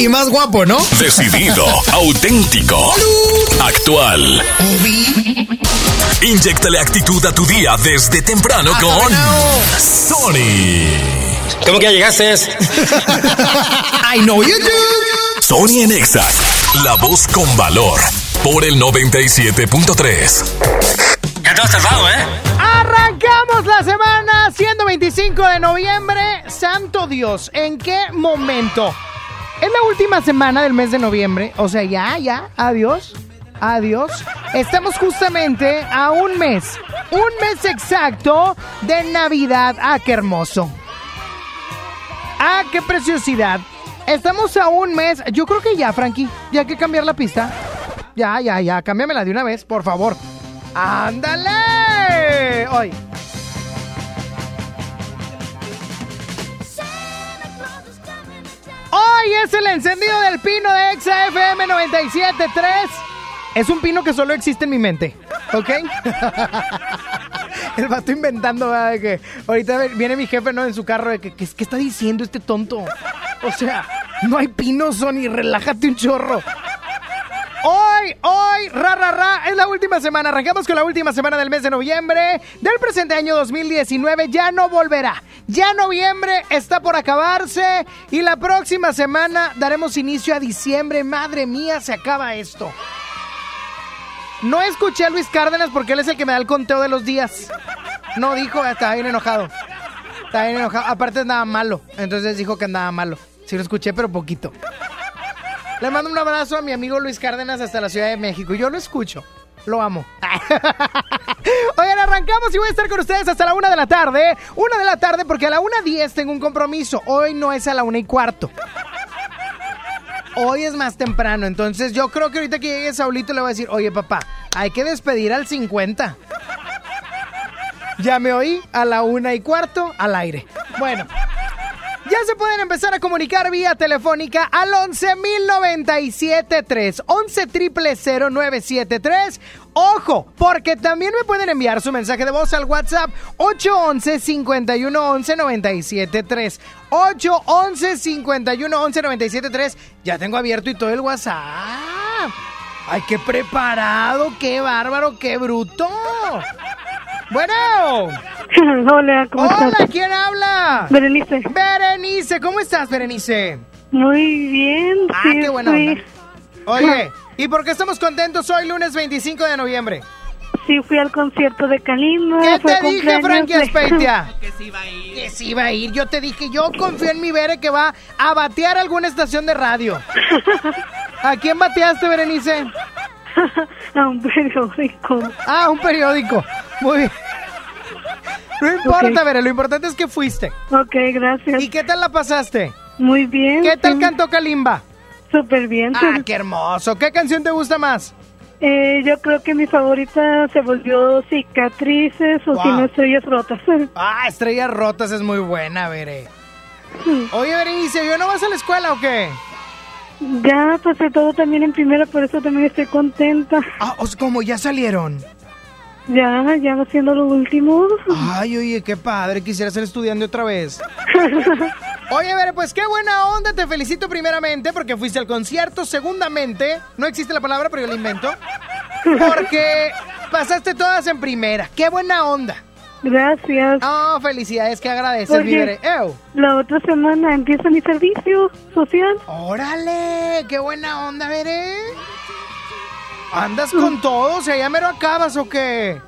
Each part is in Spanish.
Y más guapo, ¿no? decidido, auténtico, actual. Inyectale actitud a tu día desde temprano con Sony. ¿Cómo que ya llegaste? I know you do. Sony en Exa, la voz con valor, por el 97.3. Ya te has tardado, ¿eh? Arrancamos la semana siendo 25 de noviembre. Santo Dios, ¿en qué momento? Es la última semana del mes de noviembre. O sea, ya, ya, adiós. Adiós. Estamos justamente a un mes. Un mes exacto de Navidad. Ah, qué hermoso. Ah, qué preciosidad. Estamos a un mes. Yo creo que ya, Frankie. Ya hay que cambiar la pista. Ya, ya, ya. Cámbiamela de una vez, por favor. ¡Ándale! Hoy. Hoy es el encendido del pino de Exa FM 97.3. Es un pino que solo existe en mi mente, ¿ok? El vato inventando, ¿verdad? De que ahorita viene mi jefe, ¿no? En su carro, de que, ¿qué, qué está diciendo este tonto? O sea, no hay pino, Sony, relájate un chorro. Hoy, hoy, ra, ra, ra, es la última semana. Arrancamos con la última semana del mes de noviembre del presente año 2019. Ya no volverá. Ya noviembre está por acabarse y la próxima semana daremos inicio a diciembre. Madre mía, se acaba esto. No escuché a Luis Cárdenas porque él es el que me da el conteo de los días. No dijo, está bien enojado. Está bien enojado. Aparte andaba malo. Entonces dijo que andaba malo. Sí lo escuché, pero poquito. Le mando un abrazo a mi amigo Luis Cárdenas hasta la Ciudad de México. Yo lo escucho. Lo amo. Oigan, arrancamos y voy a estar con ustedes hasta la una de la tarde. Una de la tarde porque a la una diez tengo un compromiso. Hoy no es a la una y cuarto. Hoy es más temprano. Entonces yo creo que ahorita que llegue Saulito le voy a decir, oye papá, hay que despedir al 50. Ya me oí a la una y cuarto al aire. Bueno. Ya se pueden empezar a comunicar vía telefónica al 11.097.3, 11.000.973. Ojo, porque también me pueden enviar su mensaje de voz al WhatsApp 811-511-973. 811-511-973. Ya tengo abierto y todo el WhatsApp. ¡Ay, qué preparado! ¡Qué bárbaro! ¡Qué bruto! Bueno. Hola, ¿cómo Hola, estás? ¿quién habla? Berenice. Berenice, ¿cómo estás, Berenice? Muy bien. Ah, sí, qué buena onda. Oye, ¿y por qué estamos contentos hoy, lunes 25 de noviembre? Sí, fui al concierto de Kalimba. ¿Qué fue te dije, Frankie de- Aspeitia? Que sí iba a ir. Que sí iba a ir. Yo te dije, yo confío en mi Bere que va a batear alguna estación de radio. ¿A quién bateaste, Berenice? A un periódico. Ah, un periódico. Muy bien. No importa, Ok. Bere, lo importante es que fuiste. Ok, gracias. ¿Y qué tal la pasaste? Muy bien. ¿Qué tal sí, cantó Kalimba? Súper bien. Ah, qué hermoso. ¿Qué canción te gusta más? Eh, yo creo que mi favorita se volvió Cicatrices o Wow. Si no Estrellas Rotas. Ah, Estrellas Rotas es muy buena, Bere. Oye, Berenice, ¿yo no vas a la escuela o qué? Ya pasé todo también en primera, por eso también estoy contenta. Ah, o sea, como ya salieron. Ya, ya haciendo lo último. Ay, oye, qué padre, quisiera ser estudiante otra vez. Oye, Bere, pues qué buena onda, te felicito primeramente porque fuiste al concierto, segundamente, no existe la palabra, pero yo la invento, porque pasaste todas en primera, qué buena onda. Gracias. Oh, felicidades, que agradeces. Ew. La otra semana empieza mi servicio social. Órale, qué buena onda, Bere. ¿Andas con todo? O sea, ¿ya me lo acabas o qué?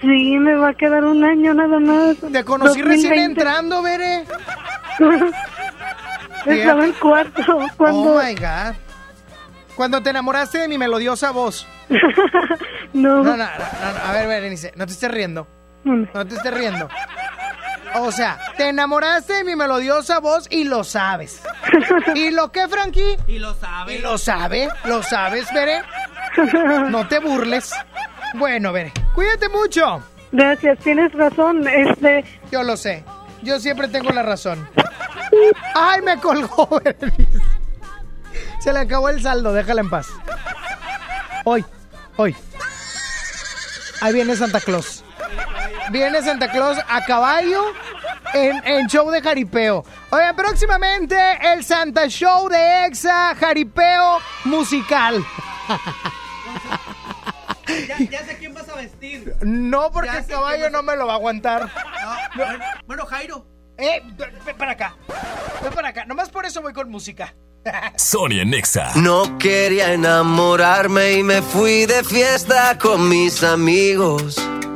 Sí, me va a quedar un año nada más. Te conocí recién 2020. entrando, Bere. Estaba en cuarto cuando... Oh my God. Cuando te enamoraste de mi melodiosa voz. no, No, no, no, no, A ver, Berenice, no te estés riendo. No te estés riendo. O sea, te enamoraste de mi melodiosa voz y lo sabes. ¿Y lo que, Frankie? Y lo sabe. ¿Y lo sabe? ¿Lo sabes, Bere? No te burles. Bueno, Bere, cuídate mucho. Gracias, tienes razón. Este, Yo lo sé. Yo siempre tengo la razón. ¡Ay, me colgó! Berenice! Se le acabó el saldo, déjala en paz. Hoy, hoy. Ahí viene Santa Claus. Viene Santa Claus a caballo en, en show de jaripeo. Oye, próximamente el Santa Show de Exa Jaripeo musical. Ya, sé quién vas a vestir. No, porque Ya el caballo no me lo va a aguantar. bueno, bueno, Jairo. Eh, ven ven para acá. Ven para acá. Nomás por eso voy con música. Sonia Nexa. No quería enamorarme y me fui de fiesta con mis amigos.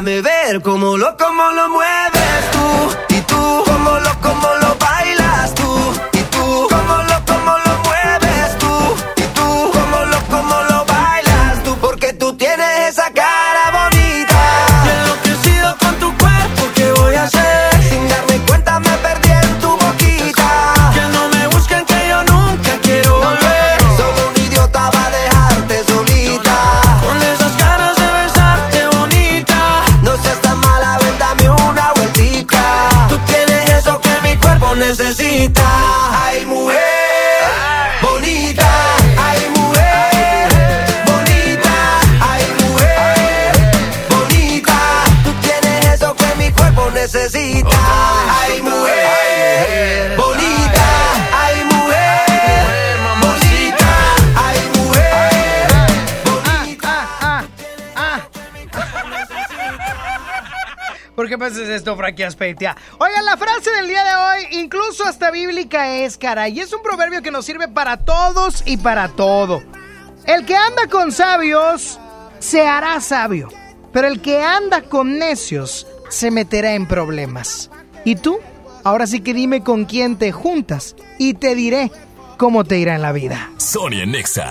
Déjame ver cómo lo, cómo lo mueves haces esto, Frankie Aspeitia? Oigan, la frase del día de hoy, incluso hasta bíblica es, caray. Y es un proverbio que nos sirve para todos y para todo. El que anda con sabios se hará sabio, pero el que anda con necios se meterá en problemas. ¿Y tú? Ahora sí que dime con quién te juntas y te diré cómo te irá en la vida. Sonia Nexa.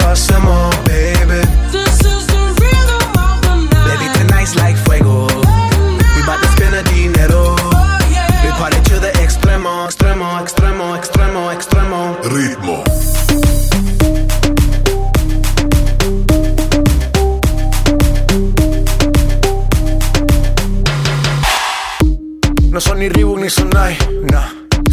Ritmo. No son ni Reebok ni Sonai, nah.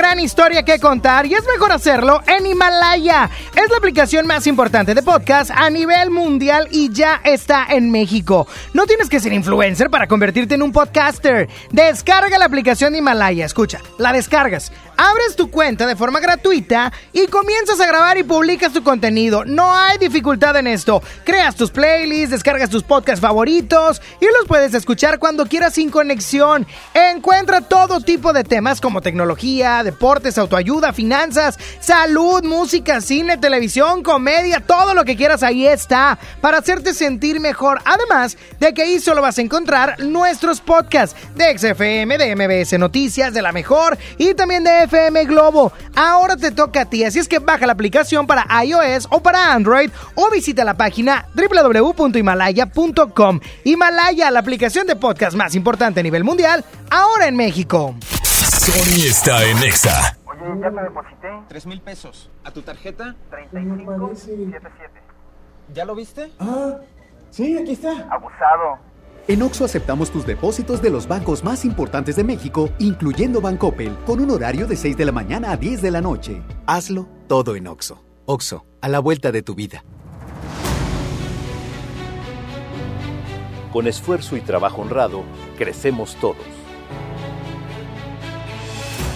una gran historia que contar y es mejor hacerlo en Himalaya. Es la aplicación más importante de podcast a nivel mundial y ya está en México. No tienes que ser influencer para convertirte en un podcaster. Descarga la aplicación de Himalaya, escucha, la descargas. Abres tu cuenta de forma gratuita y comienzas a grabar y publicas tu contenido. No hay dificultad en esto. Creas tus playlists, descargas tus podcasts favoritos y los puedes escuchar cuando quieras sin conexión. Encuentra todo tipo de temas como tecnología, deportes, autoayuda, finanzas, salud, música, cine, televisión, comedia, todo lo que quieras ahí está para hacerte sentir mejor. Además de que ahí solo vas a encontrar nuestros podcasts de XFM, de MBS Noticias, de La Mejor y también de FM Globo. Ahora te toca a ti, así es que baja la aplicación para iOS o para Android o visita la página www.himalaya.com. Himalaya, la aplicación de podcast más importante a nivel mundial, ahora en México. Sony está en Exa. Oye, ya te deposité. Tres mil pesos. ¿A tu tarjeta? 3577. ¿Ya lo viste? Ah, sí, aquí está. Abusado. En Oxo aceptamos tus depósitos de los bancos más importantes de México, incluyendo Bancoppel, con un horario de 6 de la mañana a 10 de la noche. Hazlo todo en Oxo. Oxo, a la vuelta de tu vida. Con esfuerzo y trabajo honrado, crecemos todos.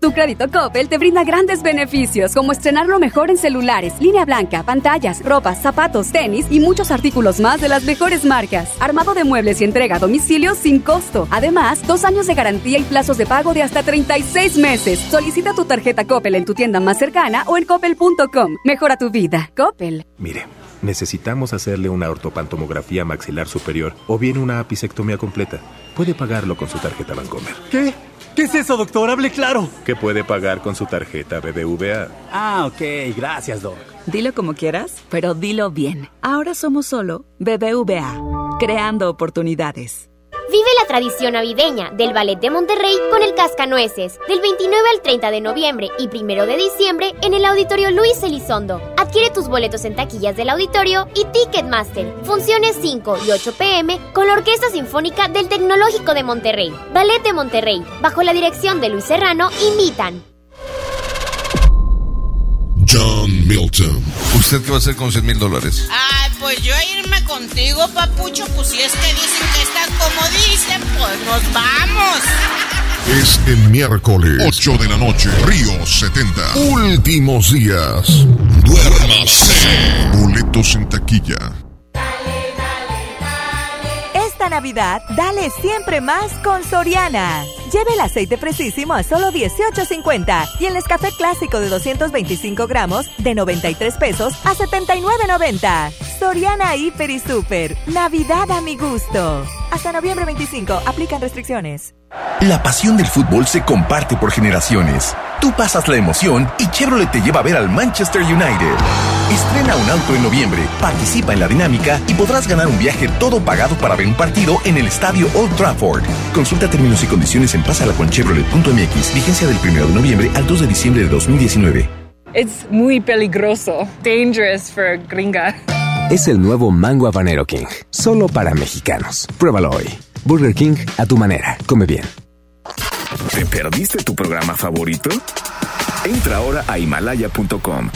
Tu crédito Coppel te brinda grandes beneficios como estrenar lo mejor en celulares, línea blanca, pantallas, ropas, zapatos, tenis y muchos artículos más de las mejores marcas. Armado de muebles y entrega a domicilio sin costo. Además, dos años de garantía y plazos de pago de hasta 36 meses. Solicita tu tarjeta Coppel en tu tienda más cercana o en coppel.com. Mejora tu vida. Coppel. Mire, necesitamos hacerle una ortopantomografía maxilar superior o bien una apicectomía completa. Puede pagarlo con su tarjeta Bancomer. ¿Qué? ¿Qué es eso, doctor? Hable claro. ¿Qué puede pagar con su tarjeta BBVA? Ah, ok. Gracias, doc. Dilo como quieras, pero dilo bien. Ahora somos solo BBVA, creando oportunidades. Vive la tradición navideña del Ballet de Monterrey con el Cascanueces, del 29 al 30 de noviembre y 1 de diciembre en el Auditorio Luis Elizondo. Adquiere tus boletos en taquillas del auditorio y Ticketmaster. Funciones 5 y 8 pm con la Orquesta Sinfónica del Tecnológico de Monterrey. Ballet de Monterrey, bajo la dirección de Luis Serrano, invitan. John Milton. ¿Usted qué va a hacer con 100 mil dólares? Ay, pues yo irme contigo, papucho, pues si es que dicen que estás como dicen, pues nos vamos. Es el miércoles, 8 de la noche, Río 70. Últimos días. Duérmase. Boletos en taquilla. Esta Navidad, dale siempre más con Soriana. Lleve el aceite fresísimo a solo 18.50 y el Nescafé clásico de 225 gramos de 93 pesos a 79.90. Soriana Hiper y Super. Navidad a mi gusto. Hasta noviembre 25. Aplican restricciones. La pasión del fútbol se comparte por generaciones. Tú pasas la emoción y Chevrolet te lleva a ver al Manchester United. Estrena un auto en noviembre, participa en la dinámica y podrás ganar un viaje todo pagado para ver un partido en el estadio Old Trafford. Consulta términos y condiciones en pasalaconchevrolet.mx. Vigencia del 1 de noviembre al 2 de diciembre de 2019. Es muy peligroso. Dangerous for gringa. Es el nuevo Mango Habanero King. Solo para mexicanos. Pruébalo hoy. Burger King a tu manera. Come bien. ¿Te perdiste tu programa favorito? Entra ahora a himalaya.com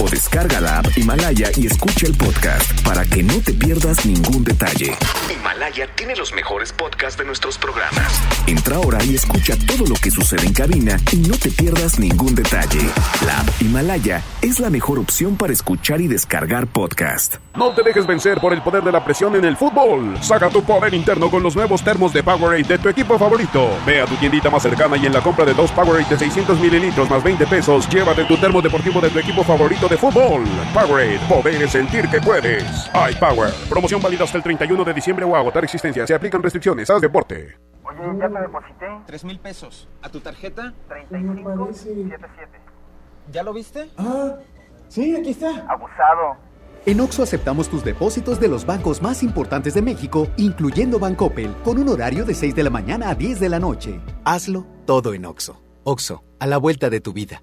o descarga la app Himalaya y escucha el podcast para que no te pierdas ningún detalle. Himalaya tiene los mejores podcasts de nuestros programas. Entra ahora y escucha todo lo que sucede en cabina y no te pierdas ningún detalle. La app Himalaya es la mejor opción para escuchar y descargar podcast. No te dejes vencer por el poder de la presión en el fútbol. Saca tu poder interno con los nuevos termos de Powerade de tu equipo favorito. Ve a tu tiendita más cercana y en la compra de dos Powerade de 600 mililitros más 20 pesos, llévate tu termo deportivo de tu equipo favorito de fútbol. Powerade, poder sentir que puedes. iPower, promoción válida hasta el 31 de diciembre o agotar existencia. Se aplican restricciones. Haz deporte. Oye, ya te deposité. Tres mil pesos. ¿A tu tarjeta? 3577. ¿Ya lo viste? Ah, sí, aquí está. Abusado. En Oxo aceptamos tus depósitos de los bancos más importantes de México, incluyendo Bancoppel, con un horario de 6 de la mañana a 10 de la noche. Hazlo todo en Oxo. Oxo, a la vuelta de tu vida.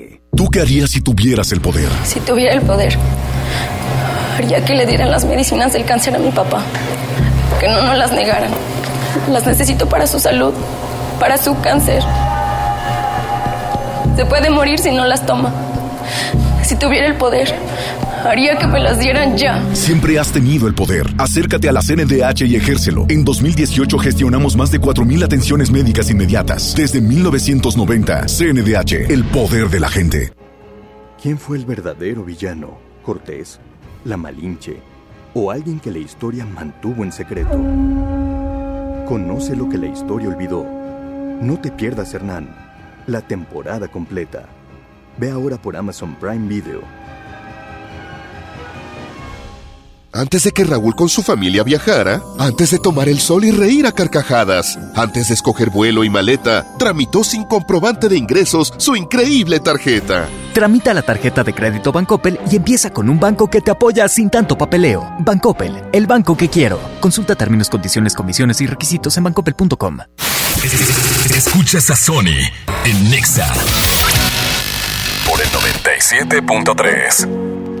¿Tú qué harías si tuvieras el poder? Si tuviera el poder, haría que le dieran las medicinas del cáncer a mi papá. Que no nos las negaran. Las necesito para su salud, para su cáncer. Se puede morir si no las toma. Si tuviera el poder, haría que me las dieran ya. Siempre has tenido el poder. Acércate a la CNDH y ejércelo. En 2018 gestionamos más de 4.000 atenciones médicas inmediatas. Desde 1990, CNDH, el poder de la gente. ¿Quién fue el verdadero villano? ¿Cortés? ¿La Malinche? ¿O alguien que la historia mantuvo en secreto? Conoce lo que la historia olvidó. No te pierdas, Hernán. La temporada completa. Ve ahora por Amazon Prime Video. Antes de que Raúl con su familia viajara, antes de tomar el sol y reír a carcajadas, antes de escoger vuelo y maleta, tramitó sin comprobante de ingresos su increíble tarjeta. Tramita la tarjeta de crédito Bancoppel y empieza con un banco que te apoya sin tanto papeleo. Bancoppel, el banco que quiero. Consulta términos, condiciones, comisiones y requisitos en bancoppel.com. Escuchas a Sony en Nexa por el 97.3.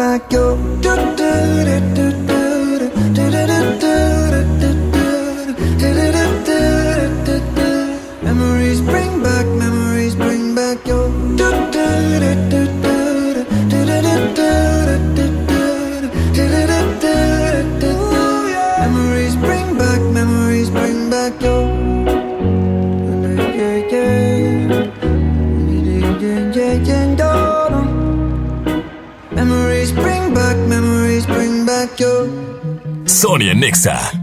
맡겨 Memories bring back Sonia and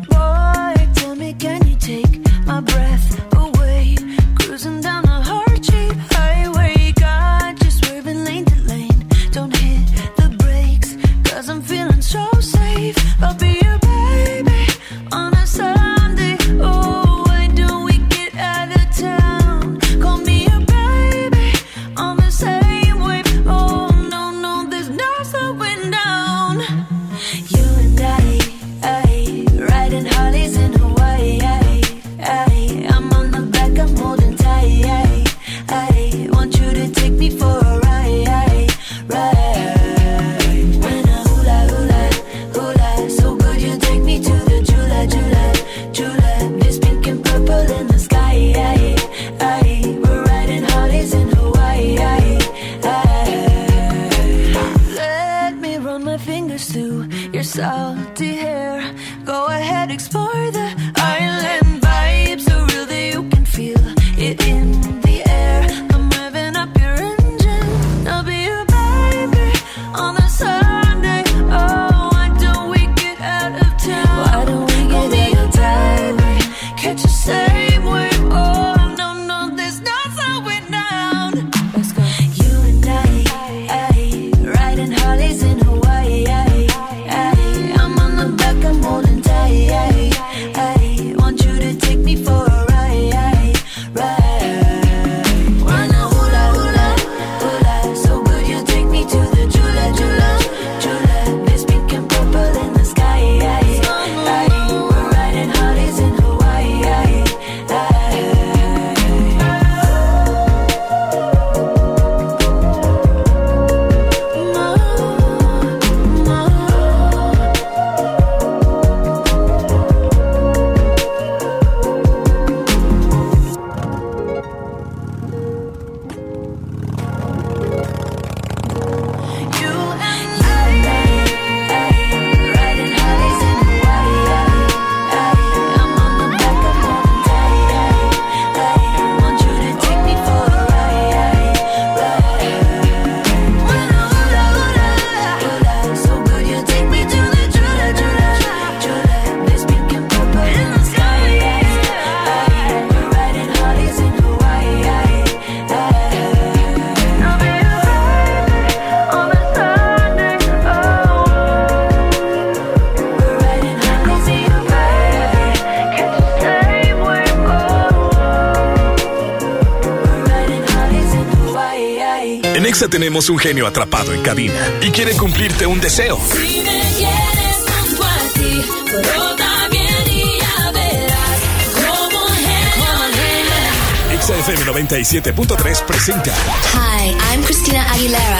te tenemos un genio atrapado en cabina y quiere cumplirte un deseo. Si me quieres junto a ti, todo bien y ya verás cómo genio. XFM 97.3 presenta Hi, I'm Christina Aguilera.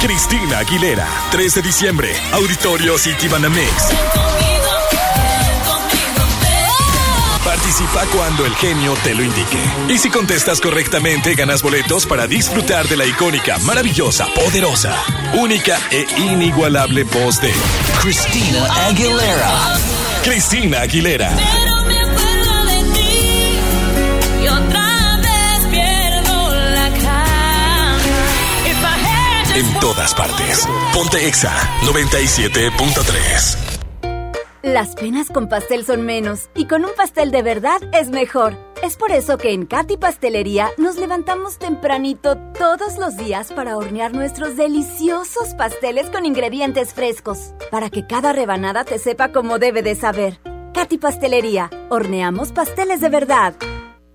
Cristina Aguilera, 3 de diciembre, Auditorio City Banamex. Participa cuando el genio te lo indique. Y si contestas correctamente, ganas boletos para disfrutar de la icónica, maravillosa, poderosa, única e inigualable voz de Cristina Aguilera. Cristina Aguilera. Pero me acuerdo de ti y otra vez pierdo la calma. If I had En todas partes. Ponte Exa 97.3. Las penas con pastel son menos y con un pastel de verdad es mejor. Es por eso que en Katy Pastelería nos levantamos tempranito todos los días para hornear nuestros deliciosos pasteles con ingredientes frescos, para que cada rebanada te sepa como debe de saber. Katy Pastelería, horneamos pasteles de verdad.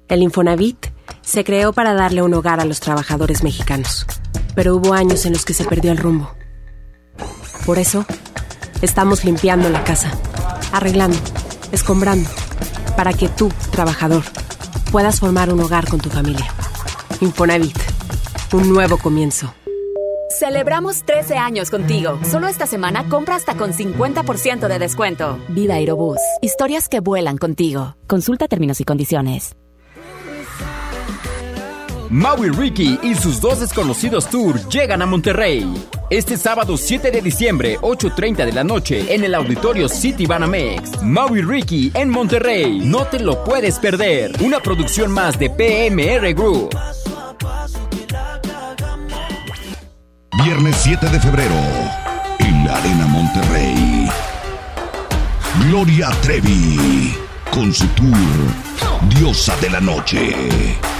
El Infonavit se creó para darle un hogar a los trabajadores mexicanos, pero hubo años en los que se perdió el rumbo. Por eso, estamos limpiando la casa, arreglando, escombrando, para que tú, trabajador, puedas formar un hogar con tu familia. Infonavit, un nuevo comienzo. Celebramos 13 años contigo. Solo esta semana compra hasta con 50% de descuento. Viva Aerobús. Historias que vuelan contigo. Consulta términos y condiciones. Maui Ricky y sus dos desconocidos tour llegan a Monterrey. Este sábado 7 de diciembre, 8.30 de la noche, en el auditorio City Banamex. Maui Ricky en Monterrey. No te lo puedes perder. Una producción más de PMR Group. Viernes 7 de febrero, en la Arena Monterrey. Gloria Trevi, con su tour Diosa de la Noche.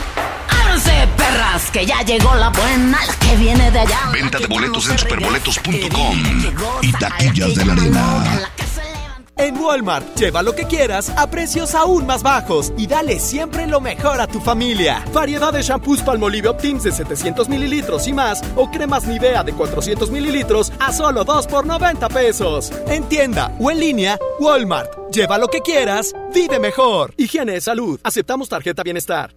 Perras, que ya llegó la buena, la que viene de allá. Venta de boletos en superboletos.com y taquillas de la Arena. En Walmart, lleva lo que quieras a precios aún más bajos y dale siempre lo mejor a tu familia. Variedad de shampoos Palmolive Optims de 700 mililitros y más o cremas Nivea de 400 mililitros a solo 2 por 90 pesos. En tienda o en línea, Walmart. Lleva lo que quieras, vive mejor. Higiene, salud. Aceptamos tarjeta bienestar.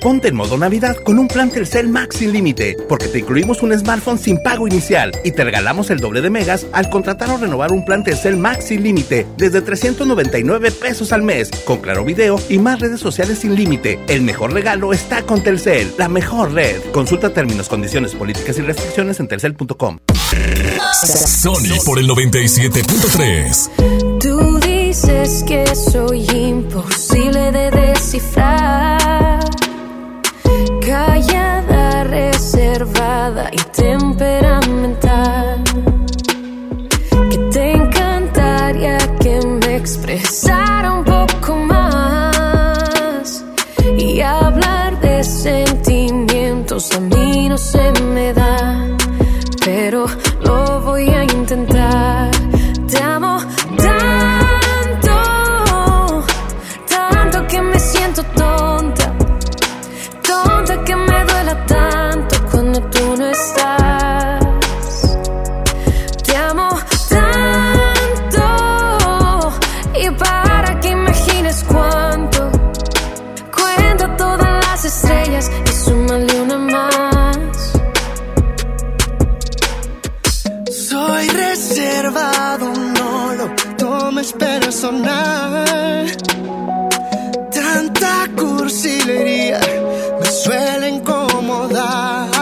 Ponte en modo Navidad con un plan Telcel Max sin límite, porque te incluimos un smartphone sin pago inicial y te regalamos el doble de megas al contratar o renovar un plan Telcel Max sin límite desde 399 pesos al mes, con claro video y más redes sociales sin límite. El mejor regalo está con Telcel, la mejor red. Consulta términos, condiciones, políticas y restricciones en telcel.com. Sony por el 97.3. Tú dices que soy imposible de descifrar. nada y te suele incomodar.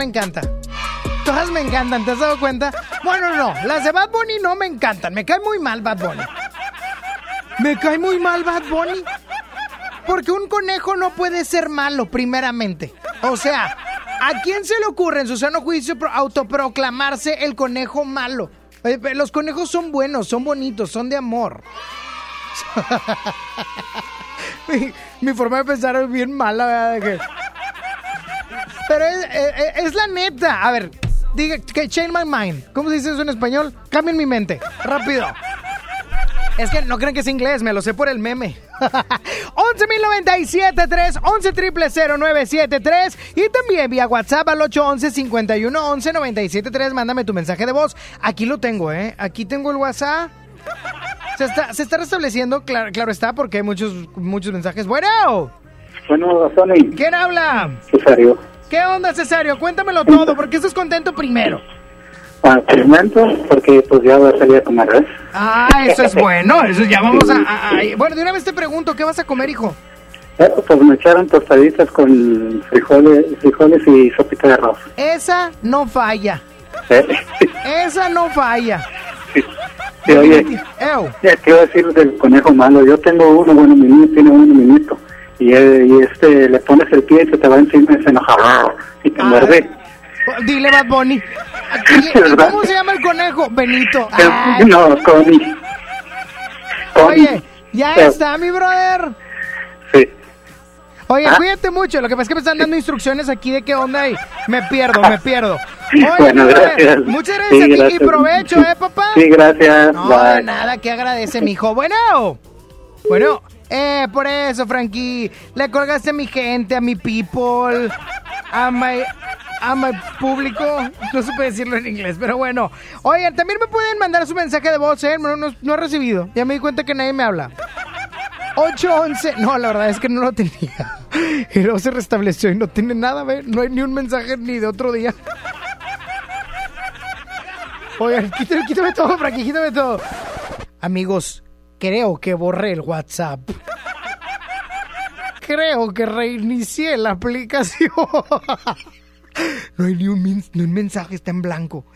Me encanta. Todas me encantan, ¿te has dado cuenta? Bueno, no, las de Bad Bunny no me encantan. Me cae muy mal Bad Bunny. Me cae muy mal Bad Bunny. Porque un conejo no puede ser malo, primeramente. O sea, ¿a quién se le ocurre en su sano juicio pro- autoproclamarse el conejo malo? Eh, pe- Los conejos son buenos, son bonitos, son de amor. mi, mi forma de pensar es bien mala, ¿verdad? Pero es, es- es la neta. A ver, diga que change my mind. ¿Cómo se dice eso en español? Cambien mi mente. Rápido. Es que no creen que es inglés, me lo sé por el meme. 11.097.3, 11 triple 0973 y también vía WhatsApp al 811 51 11 973. Mándame tu mensaje de voz. Aquí lo tengo, ¿eh? Aquí tengo el WhatsApp. Se está, se está restableciendo, claro, claro está, porque hay muchos, muchos mensajes. Bueno, Bueno, Sony, ¿quién habla? Cesario. ¿Qué onda, Cesario? Cuéntamelo todo, porque estás contento primero. Te comento, porque pues ya voy a salir a comer, ¿ves? Ah, eso es bueno, eso ya vamos a, a- a- Bueno, de una vez te pregunto, ¿qué vas a comer, hijo? Eh, pues me echaron tostaditas con frijoles, frijoles y sopita de arroz. Esa no falla. Eh, Esa no falla. sí, oye, Ew. ya te iba a decir del conejo malo. Yo tengo uno, bueno, mi niño tiene uno, mi nieto. Y, eh, y este, le pones el pie y se te va encima y se enoja y te muerde. Dile, Bad Bunny. ¿Cómo se llama el conejo? Benito. Eh, Ay, No, Connie. Oye, ya Eh, está, mi brother. Sí. Oye, Ah. cuídate mucho. Lo que pasa es que me están dando instrucciones aquí de qué onda y me pierdo, me pierdo. Oye, Bueno, mi brother, gracias. Muchas gracias Sí, a ti y provecho, ¿eh, papá? Sí, gracias. No, de Bye. nada, que agradece, mijo. Bueno, bueno, eh, por eso, Frankie, le colgaste a mi gente, a mi people, a my, a my público. No supe decirlo en inglés, pero bueno. Oigan, también me pueden mandar su mensaje de voz, ¿eh? No, no, no he recibido. Ya me di cuenta que nadie me habla. 811. No, la verdad es que no lo tenía. Y luego se restableció y no tiene nada, ¿ve? No hay ni un mensaje ni de otro día. Oigan, quítame, quítame todo, Frankie, quítame todo. Amigos, creo que borré el WhatsApp. Creo que reinicié la aplicación. No hay ni un, ni un mensaje, está en blanco.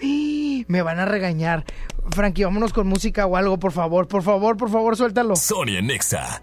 Me van a regañar. Frankie, vámonos con música o algo, por favor, por favor, por favor, suéltalo. Sonia Nexa.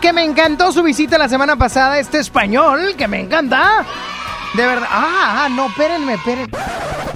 Que me encantó su visita la semana pasada, este español, que me encanta. De verdad. Ah, ah, no, espérenme, espérenme.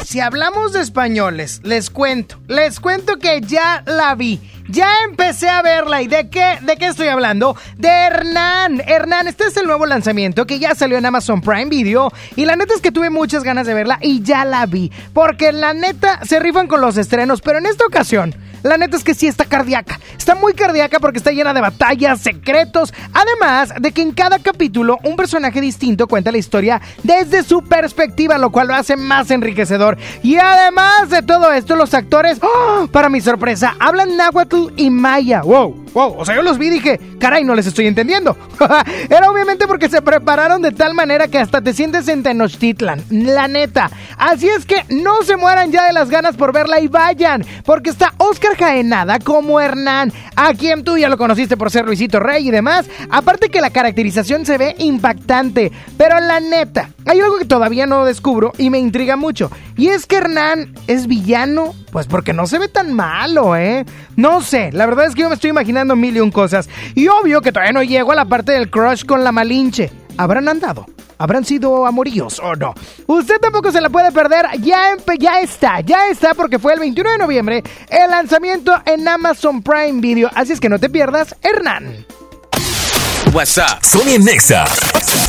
Si hablamos de españoles, les cuento, les cuento que ya la vi. Ya empecé a verla y de qué, de qué estoy hablando? De Hernán. Hernán, este es el nuevo lanzamiento que ya salió en Amazon Prime Video y la neta es que tuve muchas ganas de verla y ya la vi, porque la neta se rifan con los estrenos, pero en esta ocasión la neta es que sí está cardíaca. Está muy cardíaca porque está llena de batallas, secretos. Además de que en cada capítulo un personaje distinto cuenta la historia desde su perspectiva, lo cual lo hace más enriquecedor. Y además de todo esto, los actores, ¡oh! para mi sorpresa, hablan náhuatl y maya. ¡Wow! Wow, o sea, yo los vi y dije, caray, no les estoy entendiendo. Era obviamente porque se prepararon de tal manera que hasta te sientes en Tenochtitlan, la neta. Así es que no se mueran ya de las ganas por verla y vayan, porque está Oscar Jaenada como Hernán, a quien tú ya lo conociste por ser Luisito Rey y demás. Aparte que la caracterización se ve impactante, pero la neta, hay algo que todavía no descubro y me intriga mucho, y es que Hernán es villano, pues porque no se ve tan malo, ¿eh? No sé, la verdad es que yo me estoy imaginando mil y un cosas. Y obvio que todavía no llego a la parte del crush con la Malinche. ¿Habrán andado? ¿Habrán sido amoríos o no? Usted tampoco se la puede perder. Ya, ya está, ya está porque fue el 21 de noviembre el lanzamiento en Amazon Prime Video. Así es que no te pierdas, Hernán. WhatsApp. Sony Nexa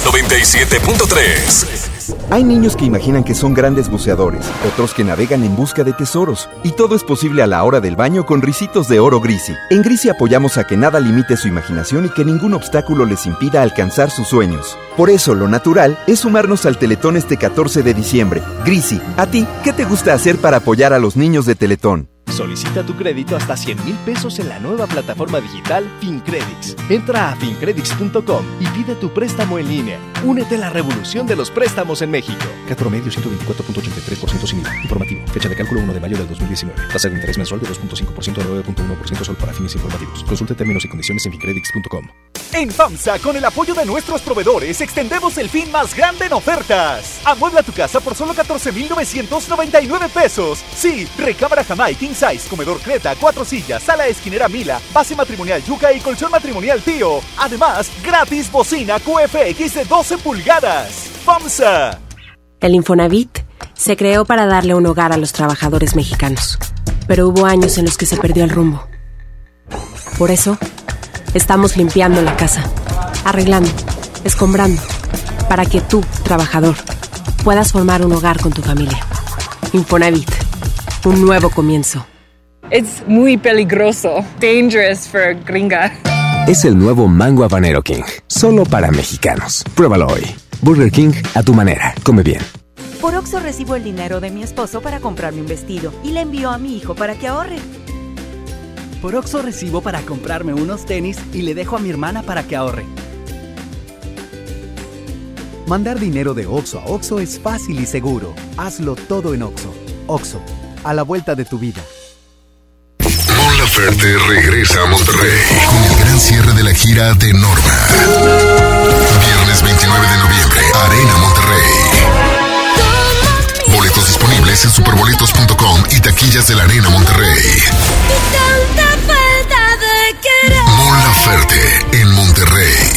97.3. Hay niños que imaginan que son grandes buceadores, otros que navegan en busca de tesoros, y todo es posible a la hora del baño con risitos de oro Grisi. En Grisi apoyamos a que nada limite su imaginación y que ningún obstáculo les impida alcanzar sus sueños. Por eso, lo natural es sumarnos al Teletón este 14 de diciembre. Grisi, ¿a ti qué te gusta hacer para apoyar a los niños de Teletón? Solicita tu crédito hasta 100 mil pesos en la nueva plataforma digital FinCredits. Entra a fincredits.com y pide tu préstamo en línea. Únete a la revolución de los préstamos en México. Cat promedio 124.83% sin IVA. Informativo. Fecha de cálculo 1 de mayo del 2019. Tasa de interés mensual de 2.5% a 9.1% solo para fines informativos. Consulte términos y condiciones en fincredits.com. En FAMSA, con el apoyo de nuestros proveedores, extendemos el fin más grande en ofertas. Amuebla tu casa por solo 14,999 pesos. Sí, recámara Jamai, King Size, comedor Creta, cuatro sillas, sala esquinera Mila, base matrimonial Yuca y colchón matrimonial Tío. Además, gratis bocina QFX de 12 pulgadas. FAMSA. El Infonavit se creó para darle un hogar a los trabajadores mexicanos, pero hubo años en los que se perdió el rumbo. Por eso, estamos limpiando la casa, arreglando, escombrando, para que tú, trabajador, puedas formar un hogar con tu familia. Infonavit, un nuevo comienzo. It's muy peligroso. Dangerous for gringa. Es el nuevo Mango Habanero King, solo para mexicanos. Pruébalo hoy. Burger King a tu manera. Come bien. Por Oxo recibo el dinero de mi esposo para comprarme un vestido y le envío a mi hijo para que ahorre. Por Oxo recibo para comprarme unos tenis y le dejo a mi hermana para que ahorre. Mandar dinero de Oxo a Oxo es fácil y seguro. Hazlo todo en Oxo. Oxo, a la vuelta de tu vida. Mon Laferte regresa a Monterrey con el gran cierre de la gira de Norma. Viernes 29 de noviembre, Arena Monterrey. Boletos disponibles en superboletos.com y taquillas de la Arena Monterrey. Mon Laferte en Monterrey.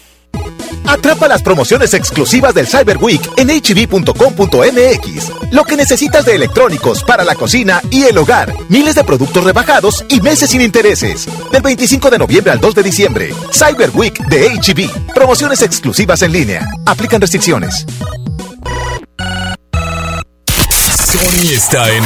Atrapa las promociones exclusivas del Cyber Week en hb.com.mx. Lo que necesitas de electrónicos para la cocina y el hogar. Miles de productos rebajados y meses sin intereses. Del 25 de noviembre al 2 de diciembre. Cyber Week de HB. Promociones exclusivas en línea. Aplican restricciones. Sony está en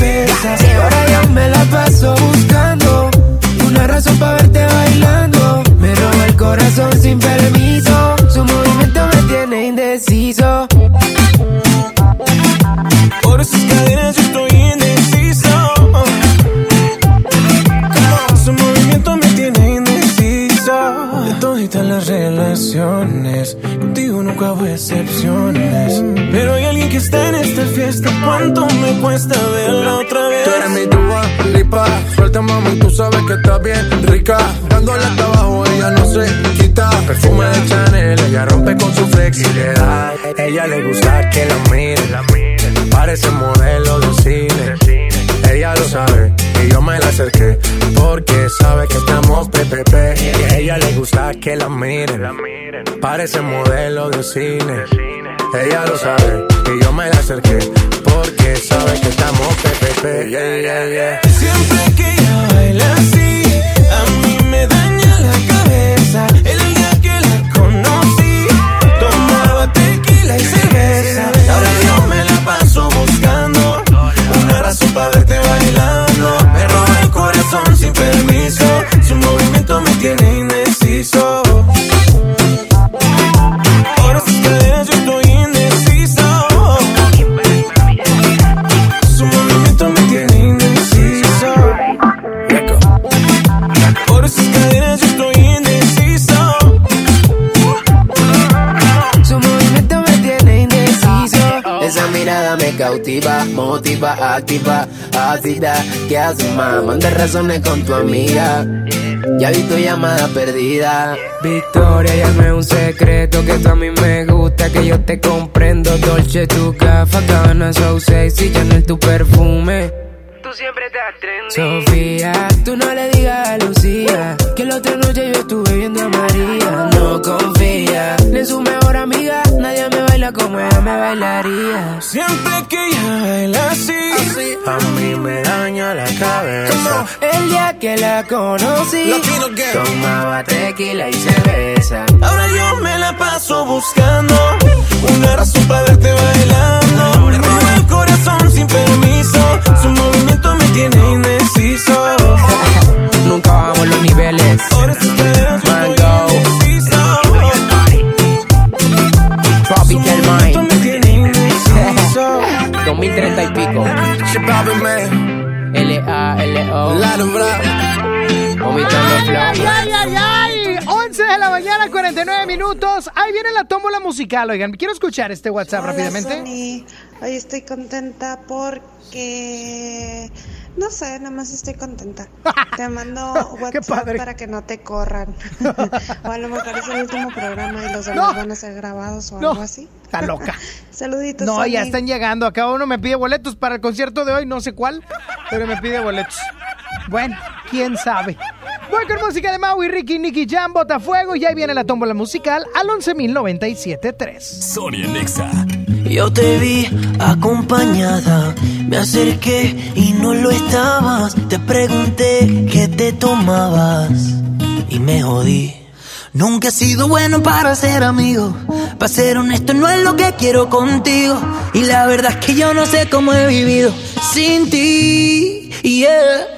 Y ahora yo me la paso buscando una razón para verte bailando. Me roba el corazón sin permiso. Su movimiento me tiene indeciso. Por esas cadenas las reglas ocasiones. Contigo nunca hubo excepciones. Pero hay alguien que está en esta fiesta. ¿Cuánto me cuesta verla otra vez? Tú eres mi tuba, lipa. Suelta, mami, tú sabes que estás bien rica. Dándole hasta abajo, ella no se quita. Perfume de Chanel, ella rompe con su flexibilidad. Ella le gusta que la miren. Parece modelo de cine. Ella lo sabe y yo me la acerqué porque sabe que estamos PPP. Gusta que la miren. Parece modelo de cine. Ella lo sabe y yo me la acerqué porque sabe que estamos PPP. Yeah, yeah, yeah. Siempre que ella baila así, a mí me daña la cabeza. El día que la conocí, tomaba tequila y cerveza. Ahora yo me la paso buscando una razón para cautiva, motiva, activa, ácida. ¿Qué haces, más? Manda razones con tu amiga. Ya vi tu llamada perdida. Victoria, ya no es un secreto que tú a mí me gusta, que yo te comprendo. Dolce, tu café, Gabbana, so sexy, Chanel, tu perfume. Tú siempre estás trendy. Sofía, tú no le digas a Lucía que la otra noche yo estuve viendo a María. No confía ni en su mejor amiga, nadie me baila como ella me bailaría. Siempre que ella baila así, a mí me daña la cabeza. El día que la conocí, tomaba tequila y cerveza. Ahora yo me la paso buscando una razón para verte bailando. Me roba el corazón sin permiso. Su movimiento me tiene indeciso. Nunca bajamos los niveles. Ahora indeciso. 2030 y pico. L-A-L-O. Vomitando Ay, flow. Mañana, 49 minutos. Ahí viene la tómbola musical. Oigan, quiero escuchar este WhatsApp Hola, rápidamente. Sony. Hoy estoy contenta porque no sé, nada más estoy contenta. Te mando WhatsApp para que no te corran. o a lo mejor es el último programa y los demás van a ser grabados o No. algo así. Está loca. Saluditos. No, ya están llegando. Acá uno me pide boletos para el concierto de hoy, no sé cuál, pero me pide boletos. Bueno, quién sabe. Voy con música de Maui, Ricky, Nicky Jam, Botafuego y ahí viene la tómbola musical al 11.097.3. Sonia Nexa. Yo te vi acompañada, me acerqué y no lo estabas. Te pregunté qué te tomabas y me jodí. Nunca he sido bueno para ser amigo. Para ser honesto, no es lo que quiero contigo. Y la verdad es que yo no sé cómo he vivido sin ti. Yeah.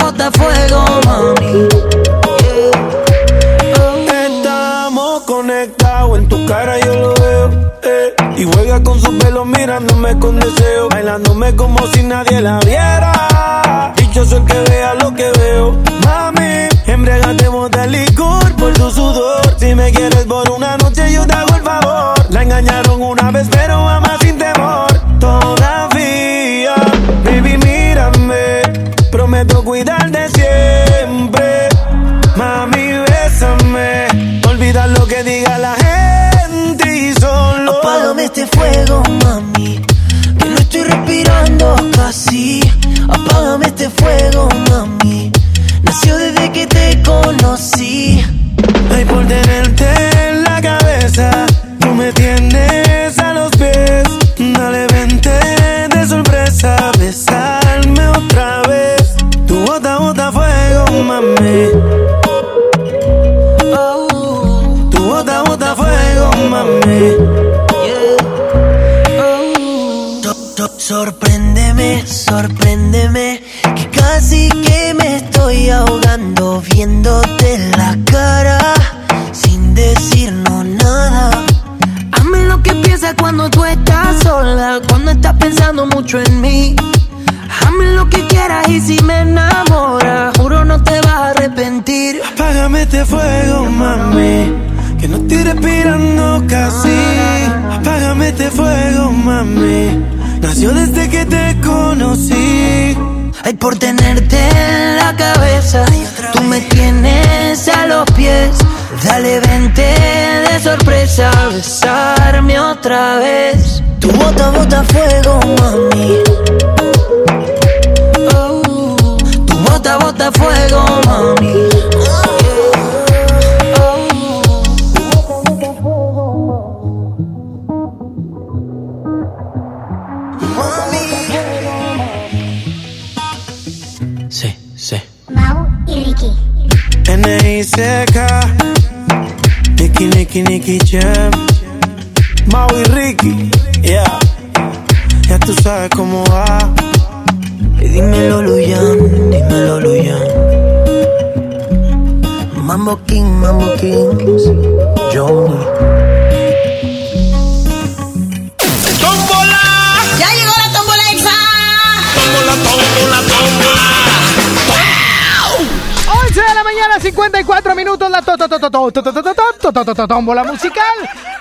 Bota, fuego, mami. Estamos conectados, en tu cara yo lo veo. eh. Y juega con su pelo mirándome con deseo. Bailándome como si nadie la viera. Dichoso el que vea lo que veo. Mami, embriagate bota licor por tu sudor. Si me quieres por una noche, yo te hago el favor. La engañaron una vez, pero ama sin temor. cuidar viéndote en la cara sin decirnos nada. Hazme lo que piensas cuando tú estás sola, cuando estás pensando mucho en mí. Hazme lo que quieras y si me enamoras, juro no te vas a arrepentir. Apágame este fuego, mami. Que no estoy respirando casi. Apágame este fuego, mami. Nació desde que te conocí. Ay, por tenerte Dale, vente de sorpresa, a besarme otra vez. Tu bota, bota fuego, mami. Oh, tu bota, bota fuego, mami. Tómbola musical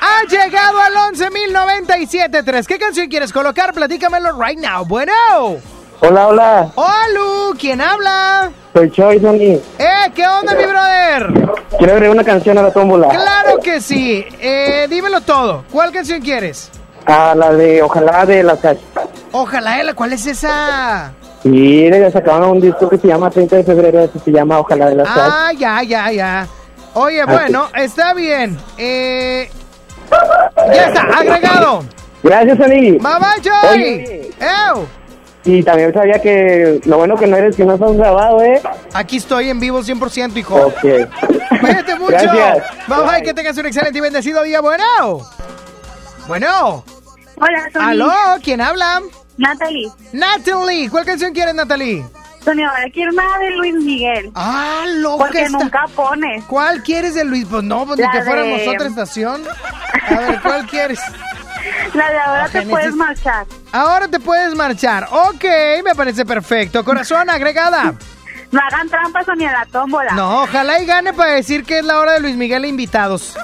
ha llegado al 11.097.3. ¿Qué canción quieres colocar? Platícamelo right now. Bueno. Hola, hola. Hola, ¿quién habla? Soy Choi, Sony. Eh, ¿qué onda, mi brother? Quiero agregar una canción a la tómbola. Claro que sí. Eh, dímelo todo. ¿Cuál canción quieres? A la de Ojalá de la Sash. Ojalá, Ela, ¿cuál es esa? Y ya sacaron un disco que se llama 30 de febrero, se llama Ojalá de la. Ah, ya, ya, ya. Oye, bueno, está bien. Eh, ya está, agregado. Gracias, Sony. Bye bye, Joy. Oye. Y también sabía que lo bueno que no eres que no estás grabado, ¿eh? Aquí estoy en vivo 100%, hijo. Ok. Cuídate mucho. Gracias. Bye bye, que tengas un excelente y bendecido día. Bueno. Bueno. Hola, Sony. ¿Aló? ¿Quién habla? Natalie. Natalie. ¿Cuál canción quieres, Natalie? Sonia, ahora quiero una de Luis Miguel. Ah, loca Porque está. nunca pones. ¿Cuál quieres de Luis? Pues no, pues ni La que fuéramos otra estación. A ver, ¿cuál quieres? La de ahora Ah, te Génesis. puedes marchar. Ahora te puedes marchar. Ok, me parece perfecto. Corazón, agregada. No hagan trampas ni a la tómbola. No, ojalá y gane para decir que es la hora de Luis Miguel e invitados.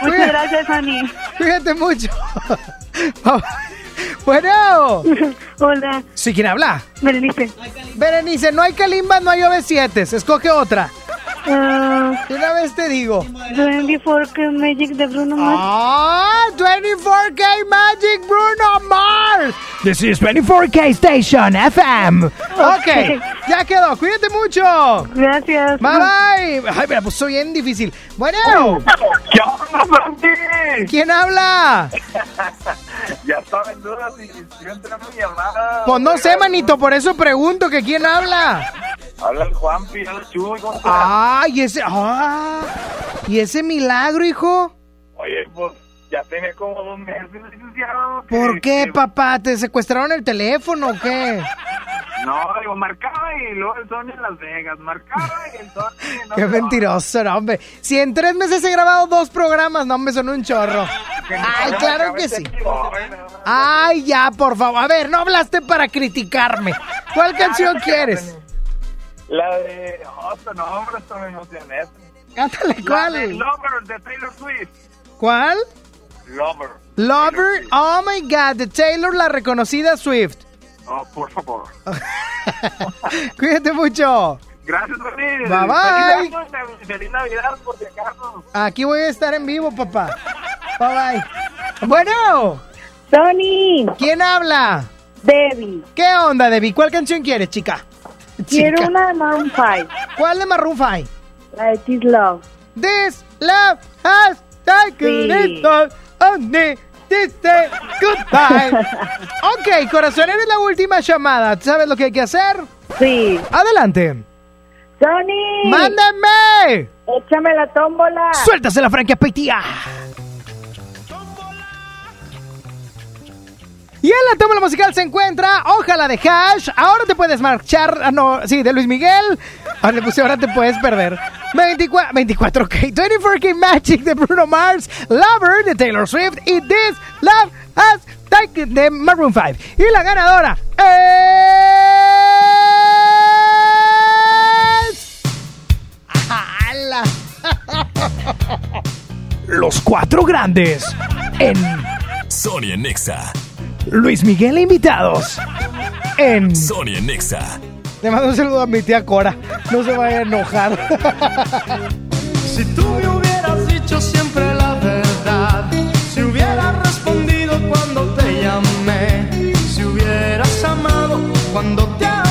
Muchas gracias, Sony. Cuídate mucho. Bueno. Hola. ¿Sí quién habla? Berenice. Berenice, no hay Kalimba, no hay OV7. Escoge otra. Ah, una vez te digo. 24K Magic de Bruno Mars. Ah, 24K Magic Bruno Mars. This is 24K Station FM. Ok, ya quedó. Cuídate mucho. Gracias. Bye bye. Ay, me la puso bien difícil. Bueno. ¿Qué onda, Frankie? ¿Quién habla? ya estaba en duda si, a entrar mi llamada. Pues no sé, manito, por eso pregunto que quién habla. Habla el Juanpi, habla Chuy, ¿cómo estás? Ay, ese. Ah, y ese milagro, hijo. Oye, pues ya tenía como dos meses, licenciado. que- ¿Por qué, que- papá? ¿Te secuestraron el teléfono o qué? No, digo, marcaba y luego el Sony en Las Vegas. Marcaba y el Sony. No, Qué mentiroso, no, hombre. Si en tres meses he grabado dos programas, no, hombre, son un chorro. Ay, claro que sí. Ay, ya, por favor. A ver, no hablaste para criticarme. ¿Cuál canción quieres? La de. Oh, no, hombre, esto me emocioné. Cántale, La ¿cuál? de Lover de Taylor Swift. ¿Cuál? Lover. Lover. Oh my God, de Taylor, la reconocida Swift. Oh, por favor. Cuídate mucho. Gracias, Sony. Bye, bye. Feliz, año y feliz Navidad, por si acaso. Aquí voy a estar en vivo, papá. Bye bye. Bueno. Tony. ¿Quién habla? Debbie. ¿Qué onda, Debbie? ¿Cuál canción quieres, chica? Quiero Chica. una de Maroon 5. ¿Cuál de Maroon 5? La de This Love. This love has taken Sí. it all on me. This day, goodbye. ok, corazón, eres la última llamada. ¿Sabes lo que hay que hacer? Sí. Adelante. Tony. ¡Mándame! Échame la tómbola. ¡Suéltase la franquia Y en la tómbola musical se encuentra Ojalá de Hash. Ahora te puedes marchar. Ah, no, sí, de Luis Miguel. Ahora ahora te puedes perder. 24, 24K, 24K Magic de Bruno Mars, Lover de Taylor Swift y This Love Has Taken de Maroon 5. Y la ganadora es. Los cuatro grandes en Sonia Nexa. Luis Miguel e invitados en Sonia Nexa. Le mando un saludo a mi tía Cora. No se vaya a enojar. Si tú me hubieras dicho siempre la verdad, si hubieras respondido cuando te llamé, si hubieras amado cuando te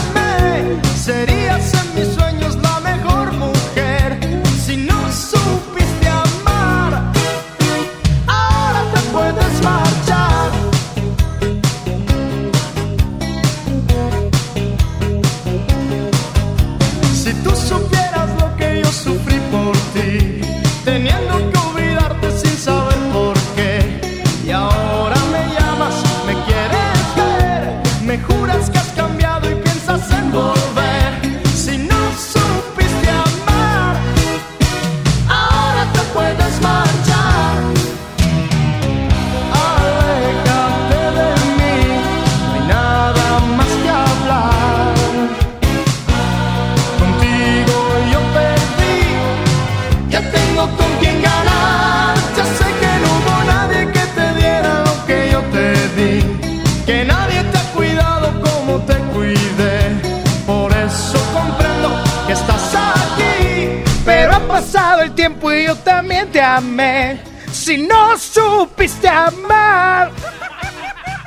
también te amé. Si no supiste amar,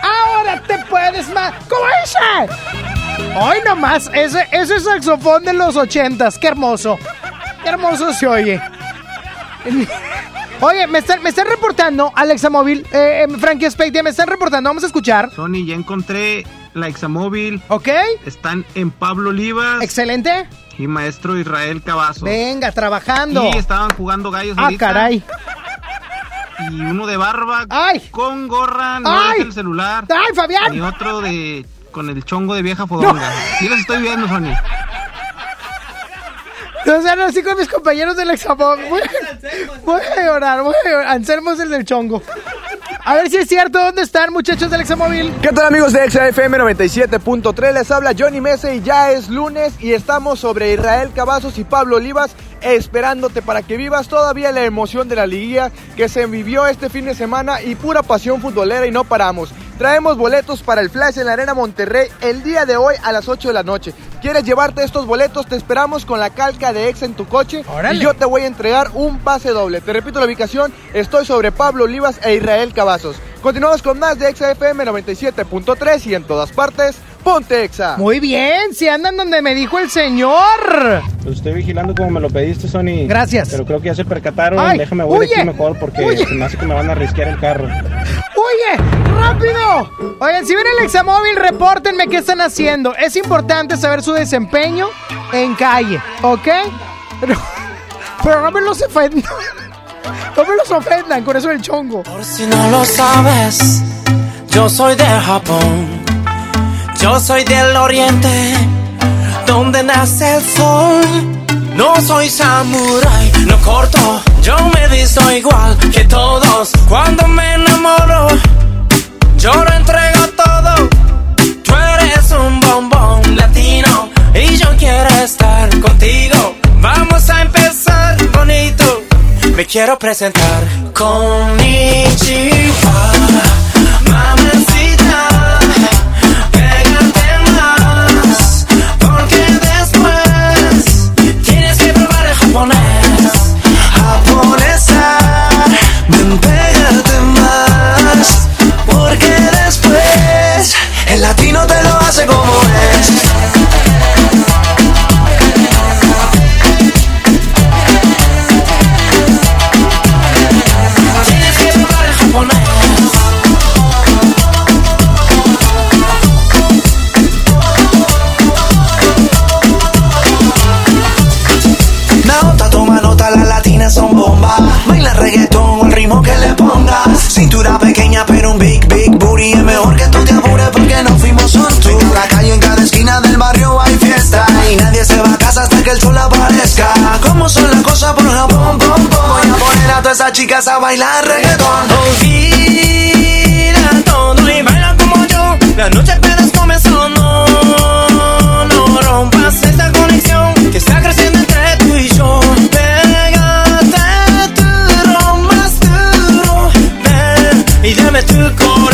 ahora te puedes más. ¿Cómo dice? Hoy nomás, ese, ese saxofón de los ochentas. Qué hermoso. Qué hermoso se oye. Oye, me están, me están reportando, Alexa Móvil, eh, eh, Frankie Speitia, me están reportando. Vamos a escuchar. Sony, ya encontré la Examóvil. Ok. Están en Pablo Olivas. Excelente. Y maestro Israel Cavazo. Venga, trabajando. Y estaban jugando gallos Ah, ahorita. caray. Y uno de barba con gorra, no ¡Ay! el celular. ¡Ay, Fabián! Y otro de con el chongo de vieja fodonga. Sí los estoy viendo, Sony. No sean así con mis compañeros del examen. Voy, voy a llorar, voy a llorar. Anselmo es el del chongo. A ver si es cierto dónde están, muchachos del examóvil. ¿Qué tal amigos de XFM 97.3? Les habla Johnny Mese y ya es lunes y estamos sobre Israel Cavazos y Pablo Olivas esperándote para que vivas todavía la emoción de la liguilla que se vivió este fin de semana y pura pasión futbolera y no paramos. Traemos boletos para el Flash en la Arena Monterrey el día de hoy a las 8 de la noche. ¿Quieres llevarte estos boletos? Te esperamos con la calca de ex en tu coche Órale. y yo te voy a entregar un pase doble. Te repito la ubicación, estoy sobre Pablo Olivas e Israel Cavazos. Continuamos con más de XFM 97.3 y en todas partes, ponte Exa. Muy bien, si andan donde me dijo el señor. Lo estoy vigilando como me lo pediste, Sony. Gracias. Pero creo que ya se percataron. Ay, Déjame voy huye, aquí mejor porque huye. se me hace que me van a arrisquear el carro. ¡Oye! ¡Rápido! Oigan, si ven el examóvil, repórtenme qué están haciendo. Es importante saber su desempeño en calle, ¿ok? Pero, pero no me los ofendan. No me los ofendan con eso del chongo. Si no lo sabes, yo soy de Japón. Yo soy del oriente, donde nace el sol. No soy samurái, no corto. Yo me visto igual que todos. Cuando me enamoro, yo lo entrego todo. Tú eres un bombón latino y yo quiero estar contigo. Vamos a empezar bonito. Me quiero presentar con Mamacita, ven, pégate más, porque después el latino te lo hace como es. En la esquina del barrio hay fiesta y nadie se va a casa hasta que el sol aparezca. ¿Cómo son las cosas por Japón? Pom, pom? Voy a poner a todas esas chicas a bailar reggaetón. Oh, gira todo y baila como yo. La noche apenas comenzó, no, no rompas esta conexión que está creciendo entre tú y yo. Pégate duro, rompas duro, ven y dame tu corazón.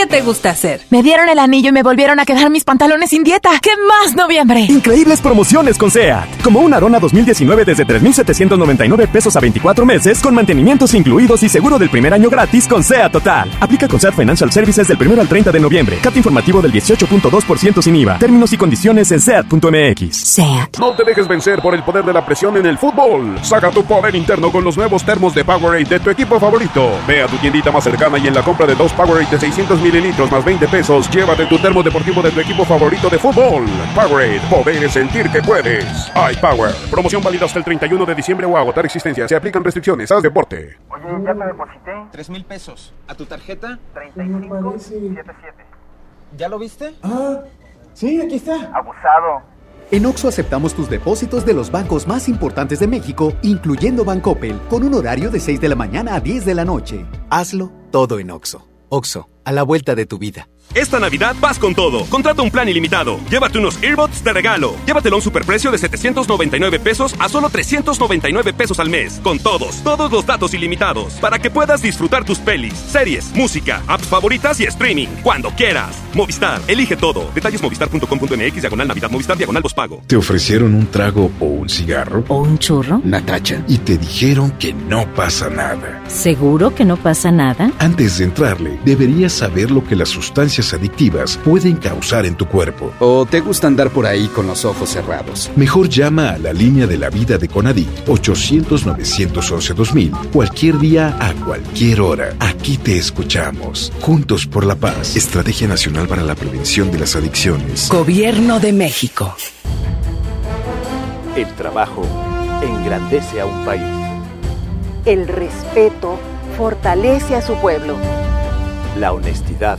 qué te gusta hacer? Me dieron el anillo y me volvieron a quedar mis pantalones sin dieta. ¿Qué más noviembre? Increíbles promociones con SEAT. Como una Arona 2019 desde 3,799 pesos a 24 meses con mantenimientos incluidos y seguro del primer año gratis con SEAT Total. Aplica con SEAT Financial Services del 1 al 30 de noviembre. Cat informativo del 18.2% sin IVA. Términos y condiciones en SEAT.mx. SEAT. No te dejes vencer por el poder de la presión en el fútbol. Saca tu poder interno con los nuevos termos de Powerade de tu equipo favorito. Ve a tu tiendita más cercana y en la compra de dos Powerade de 600 mililitros más 20 pesos, llévate tu termo deportivo de tu equipo favorito de fútbol. Powerade, poder sentir que puedes. iPower, promoción válida hasta el 31 de diciembre o agotar existencia. Se aplican restricciones. Haz deporte. Oye, ya te deposité. Tres mil pesos. ¿A tu tarjeta? 3577. ¿Ya lo viste? Ah, sí, aquí está. Abusado. En Oxo aceptamos tus depósitos de los bancos más importantes de México, incluyendo Bancoppel, con un horario de 6 de la mañana a 10 de la noche. Hazlo todo en Oxo. Oxo, a la vuelta de tu vida. Esta Navidad vas con todo. Contrata un plan ilimitado. Llévate unos earbuds de regalo. Llévatelo a un superprecio de 799 pesos a solo 399 pesos al mes. Con todos, todos los datos ilimitados. Para que puedas disfrutar tus pelis, series, música, apps favoritas y streaming. Cuando quieras. Movistar, elige todo. Detalles movistar.com.mx, diagonal Navidad, Movistar, diagonal pago. ¿Te ofrecieron un trago o un cigarro? ¿O un churro? Natacha. Y te dijeron que no pasa nada. ¿Seguro que no pasa nada? Antes de entrarle, deberías saber lo que las sustancias adictivas pueden causar en tu cuerpo. ¿O te gusta andar por ahí con los ojos cerrados? Mejor llama a la línea de la vida de Conadic 800-911-2000 cualquier día a cualquier hora. Aquí te escuchamos. Juntos por la paz. Estrategia Nacional para la Prevención de las Adicciones. Gobierno de México. El trabajo engrandece a un país. El respeto fortalece a su pueblo. La honestidad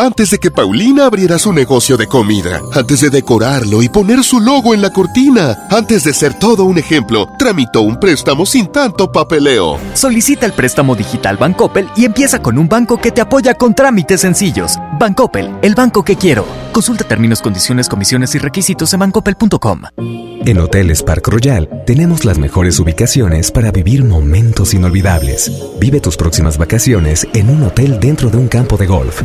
Antes de que Paulina abriera su negocio de comida, antes de decorarlo y poner su logo en la cortina, antes de ser todo un ejemplo, tramitó un préstamo sin tanto papeleo. Solicita el préstamo digital Bancoppel y empieza con un banco que te apoya con trámites sencillos. Bancoppel, el banco que quiero. Consulta términos, condiciones, comisiones y requisitos en bancoppel.com. En Hoteles Park Royal tenemos las mejores ubicaciones para vivir momentos inolvidables. Vive tus próximas vacaciones en un hotel dentro de un campo de golf.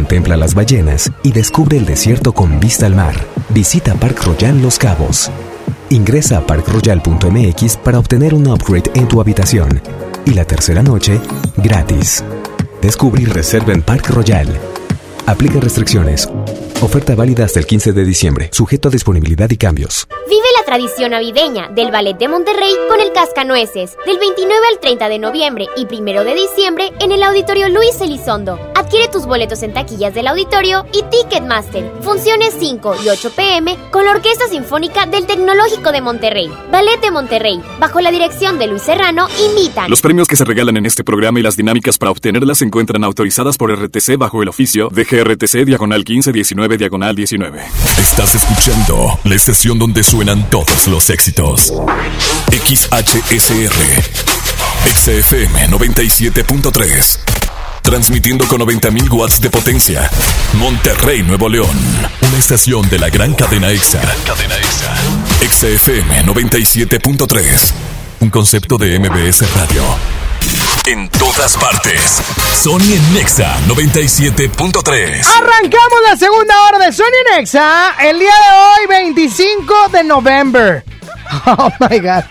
Contempla las ballenas y descubre el desierto con vista al mar. Visita Park Royal Los Cabos. Ingresa a parkroyal.mx para obtener un upgrade en tu habitación. Y la tercera noche, gratis. Descubre y reserva en Park Royal. Aplica restricciones. Oferta válida hasta el 15 de diciembre, sujeto a disponibilidad y cambios. Vive la tradición navideña del Ballet de Monterrey con el Cascanueces, del 29 al 30 de noviembre y 1 de diciembre en el Auditorio Luis Elizondo. Adquiere tus boletos en taquillas del auditorio y Ticketmaster. Funciones 5 y 8 pm con la Orquesta Sinfónica del Tecnológico de Monterrey. Ballet de Monterrey, bajo la dirección de Luis Serrano, invitan. Los premios que se regalan en este programa y las dinámicas para obtenerlas se encuentran autorizadas por RTC bajo el oficio de GRTC diagonal 1519 diagonal 19. Estás escuchando la estación donde suenan todos los éxitos. XHSR. XFM 97.3. Transmitiendo con 90.000 watts de potencia. Monterrey, Nuevo León. Una estación de la gran cadena EXA. cadena EXA. XFM 97.3. Un concepto de MBS Radio. En todas partes. Sony en Nexa 97.3. Arrancamos la segunda hora de Sony Nexa el día de hoy, 25 de noviembre. Oh my god.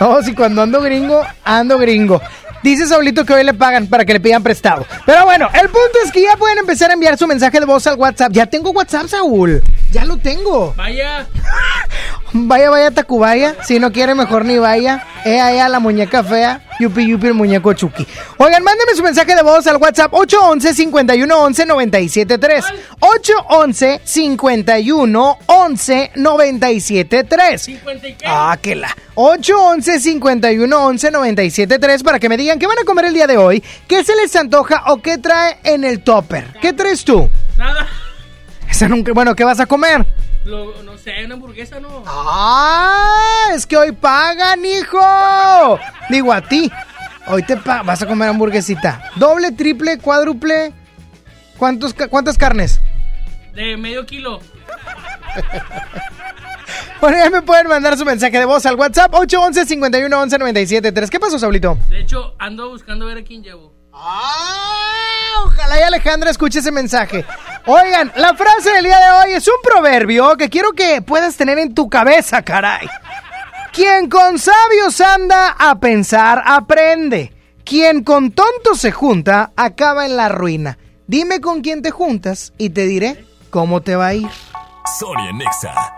No, si cuando ando gringo, ando gringo. Dice Saulito que hoy le pagan para que le pidan prestado. Pero bueno, el punto es que ya pueden empezar a enviar su mensaje de voz al WhatsApp. Ya tengo WhatsApp, Saúl. Ya lo tengo. Vaya. Vaya, vaya, Tacubaya. Si no quiere, mejor ni vaya. Ea, ea, la muñeca fea. Yupi, yupi, el muñeco Chucky. Oigan, mándenme su mensaje de voz al WhatsApp 811-5111-973. 811-5111-973. Ah, que la. 811-5111-973 para que me digan qué van a comer el día de hoy, qué se les antoja o qué trae en el topper. ¿Qué traes tú? Nada. Esa nunca, bueno, ¿qué vas a comer? No sé, una hamburguesa no. ¡Ah! Es que hoy pagan, hijo. Digo a ti. Hoy te vas a comer hamburguesita. ¿Doble, triple, cuádruple? ¿Cuántos, ¿Cuántas carnes? De medio kilo. Bueno, ya me pueden mandar su mensaje de voz al WhatsApp 811 511 973 ¿Qué pasó, Saulito? De hecho, ando buscando ver a quién llevo. ¡Ah! Ojalá y Alejandra escuche ese mensaje. Oigan, la frase del día de hoy es un proverbio que quiero que puedas tener en tu cabeza, caray. Quien con sabios anda a pensar, aprende. Quien con tontos se junta, acaba en la ruina. Dime con quién te juntas y te diré cómo te va a ir. Sonia Nexa.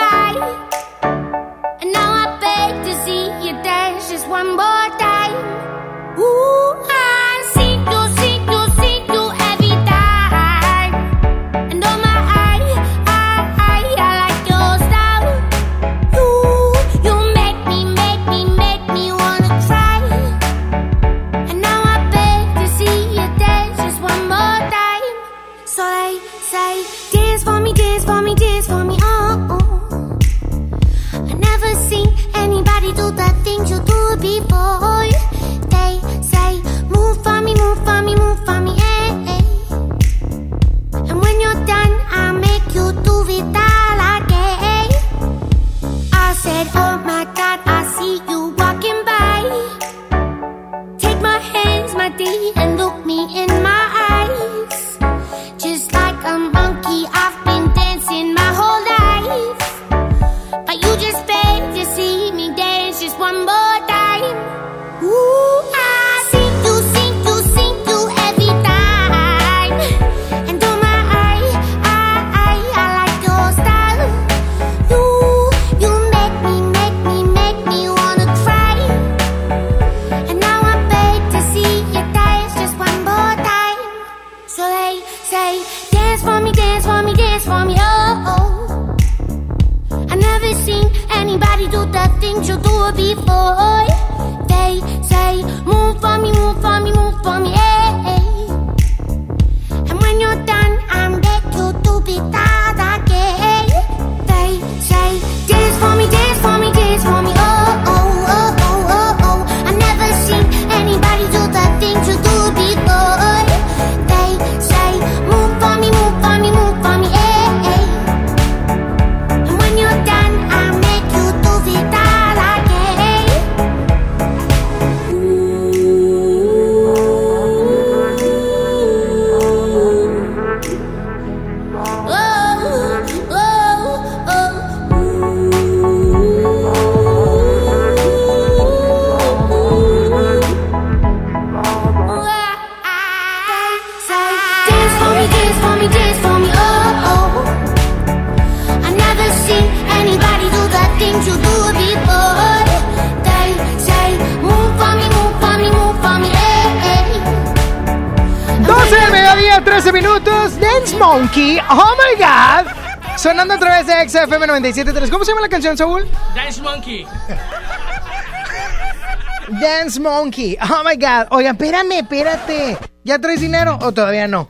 XFM 97.3. ¿Cómo se llama la canción, Saúl? Dance Monkey. Dance Monkey. Oh my God. Oigan, espérame, espérate. ¿Ya traes dinero o todavía no?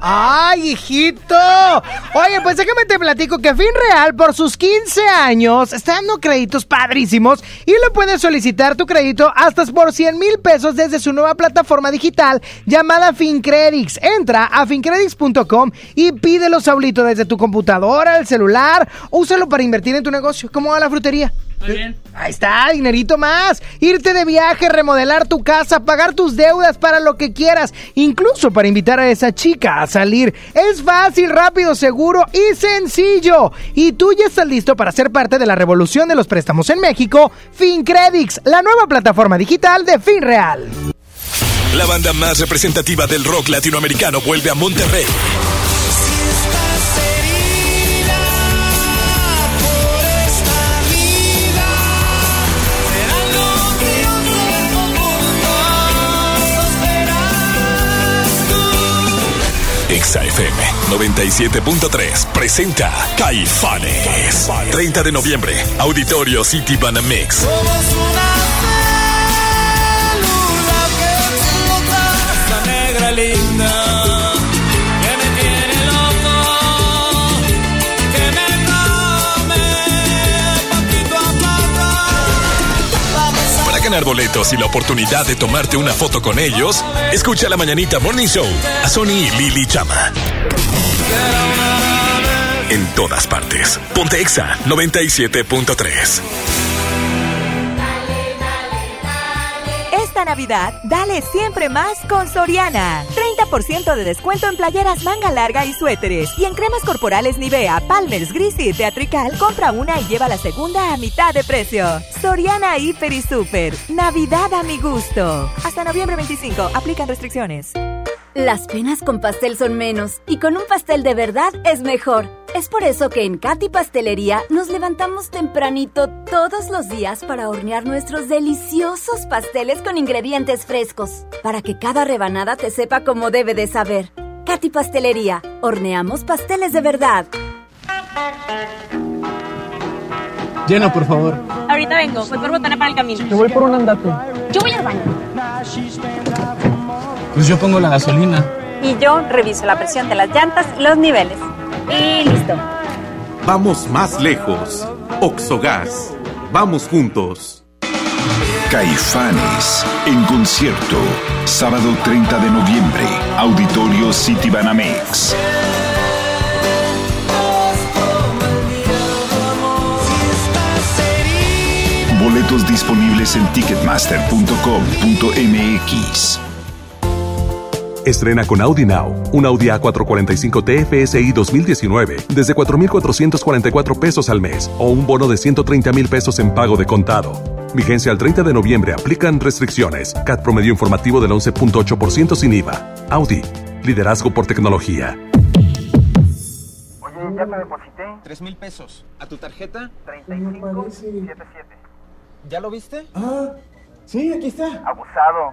¡Ay, hijito! Oye, pues déjame te platico que Finreal por sus 15 años está dando créditos padrísimos y le puedes solicitar tu crédito hasta por 100 mil pesos desde su nueva plataforma digital llamada FinCredits. Entra a fincredits.com y pídelo, Saulito, desde tu computadora, el celular. Úsalo para invertir en tu negocio, como a la frutería. Muy bien. Ahí está, dinerito más. Irte de viaje, remodelar tu casa, pagar tus deudas para lo que quieras, incluso para invitar a esa chica a salir. Es fácil, rápido, seguro y sencillo. Y tú ya estás listo para ser parte de la revolución de los préstamos en México. FinCredits, la nueva plataforma digital de FinReal. La banda más representativa del rock latinoamericano vuelve a Monterrey. FM 97.3 presenta Caifanes. 30 de noviembre, Auditorio City Banamex. Ganar y la oportunidad de tomarte una foto con ellos, escucha la mañanita Morning Show a Sony y Lili Chama. En todas partes. Ponte Exa 97.3. Esta Navidad, dale siempre más con Soriana. 30% de descuento en playeras manga larga y suéteres. Y en cremas corporales Nivea, Palmer's, Gris y Teatrical, compra una y lleva la segunda a mitad de precio. Soriana Hiper y Super. Navidad a mi gusto. Hasta noviembre 25. Aplican restricciones. Las penas con pastel son menos y con un pastel de verdad es mejor. Es por eso que en Katy Pastelería nos levantamos tempranito todos los días para hornear nuestros deliciosos pasteles con ingredientes frescos, para que cada rebanada te sepa como debe de saber. Katy Pastelería, horneamos pasteles de verdad. Llena, por favor. Ahorita vengo, voy por botana para el camino. Yo voy por un andate. Yo voy al baño. Pues yo pongo la gasolina. Y yo reviso la presión de las llantas y los niveles. Y listo. Vamos más lejos. Oxogas. Vamos juntos. Caifanes en concierto. Sábado 30 de noviembre. Auditorio City Banamex. Boletos disponibles en ticketmaster.com.mx. Estrena con Audi Now, un Audi A445 TFSI 2019 desde 4,444 pesos al mes o un bono de 130 mil pesos en pago de contado. Vigencia al 30 de noviembre. Aplican restricciones. CAT promedio informativo del 11.8% sin IVA. Audi. Liderazgo por tecnología. Oye, ya te deposité. Tres mil pesos. ¿A tu tarjeta? 3577. ¿Ya lo viste? Ah, sí, aquí está. Abusado.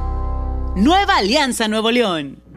Nueva Alianza Nuevo León.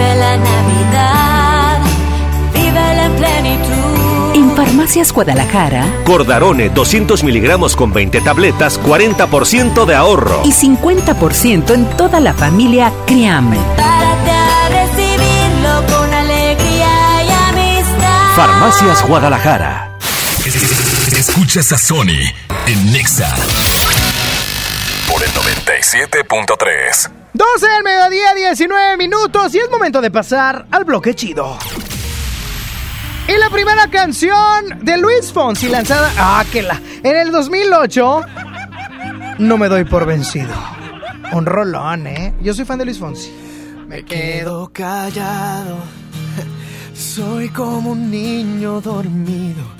Vive la Navidad, vive la plenitud. En Farmacias Guadalajara Cordarone 200 miligramos con 20 tabletas, 40% de ahorro. y 50% en toda la familia Criame. Párate a recibirlo con alegría y amistad. Farmacias Guadalajara. Escuchas a Sony en Nexa 97.3. 12 del mediodía, 19 minutos y es momento de pasar al bloque chido. Y la primera canción de Luis Fonsi lanzada, ah, que la, en el 2008, No me doy por vencido. Un rolón, ¿eh? Yo soy fan de Luis Fonsi. Me quedo callado. Soy como un niño dormido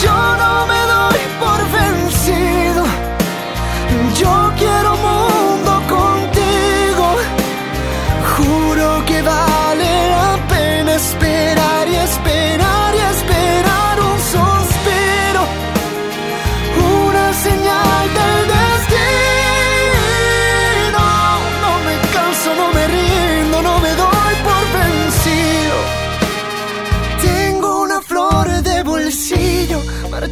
Yo, no me doy por vencido, yo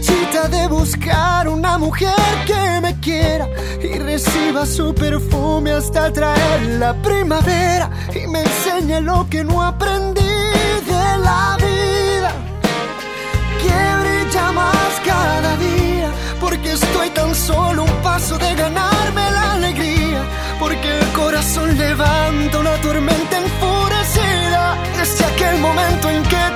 marchita de buscar una mujer que me quiera y reciba su perfume hasta traer la primavera y me enseñe lo que no aprendí de la vida. Que brilla más cada día, porque estoy tan solo un paso de ganarme la alegría, porque el corazón levanta una tormenta enfurecida desde aquel momento en que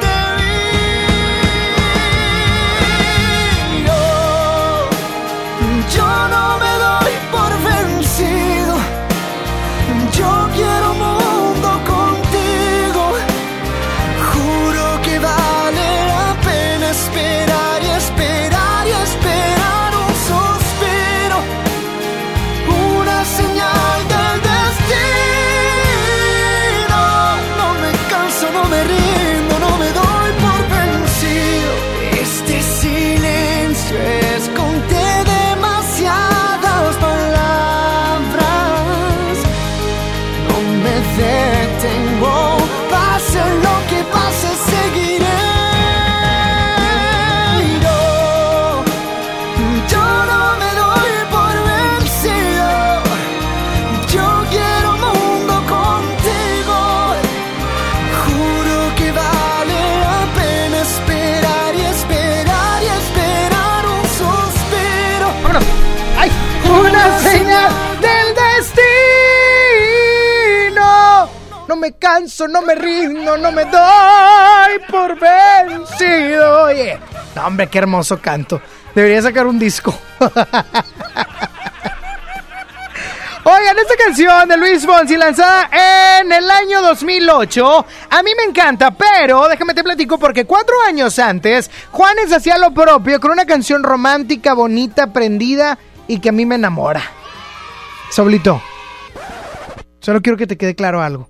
canso, no me rindo, no me doy por vencido. Oye, hombre, qué hermoso canto. Debería sacar un disco. Oigan, esta canción de Luis Fonsi lanzada en el año 2008, a mí me encanta, pero déjame te platico porque cuatro años antes, Juanes hacía lo propio con una canción romántica, bonita, prendida y que a mí me enamora. Soblito, solo quiero que te quede claro algo.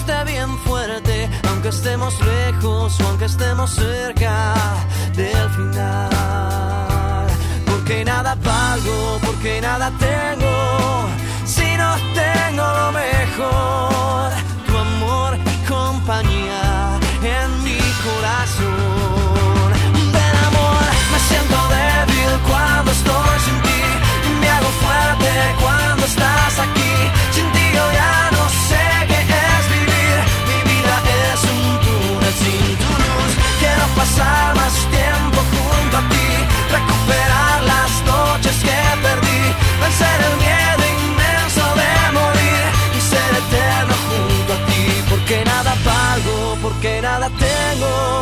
esté bien fuerte, aunque estemos lejos o aunque estemos cerca del final. Porque nada valgo, porque nada tengo, si no tengo lo mejor, tu amor y compañía en mi corazón. Ven amor, me siento débil cuando estoy sin ti, me hago fuerte cuando estás aquí, pasar más tiempo junto a ti, recuperar las noches que perdí, vencer el miedo inmenso de morir y ser eterno junto a ti, porque nada valgo, porque nada tengo,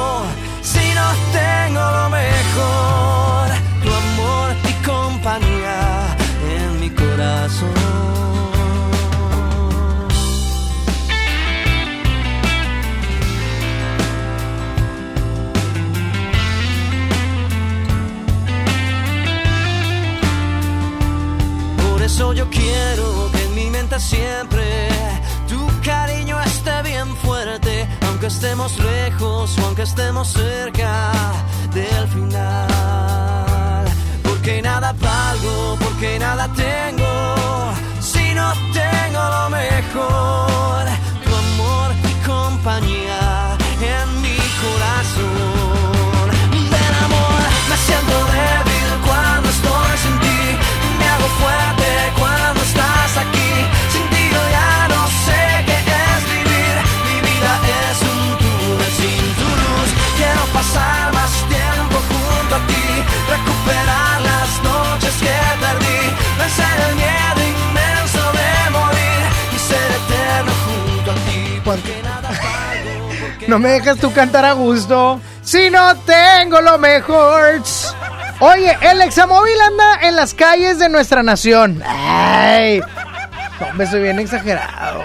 siempre tu cariño esté bien fuerte, aunque estemos lejos o aunque estemos cerca del final. Porque nada valgo, porque nada tengo, No me dejas tú cantar a gusto. Si no tengo lo mejor. Oye, el examóvil anda en las calles de nuestra nación. Ay, no, me soy bien exagerado.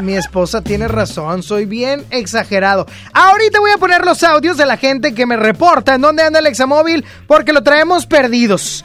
Mi esposa tiene razón, soy bien exagerado. Ahorita voy a poner los audios de la gente que me reporta en dónde anda el examóvil porque lo traemos perdidos.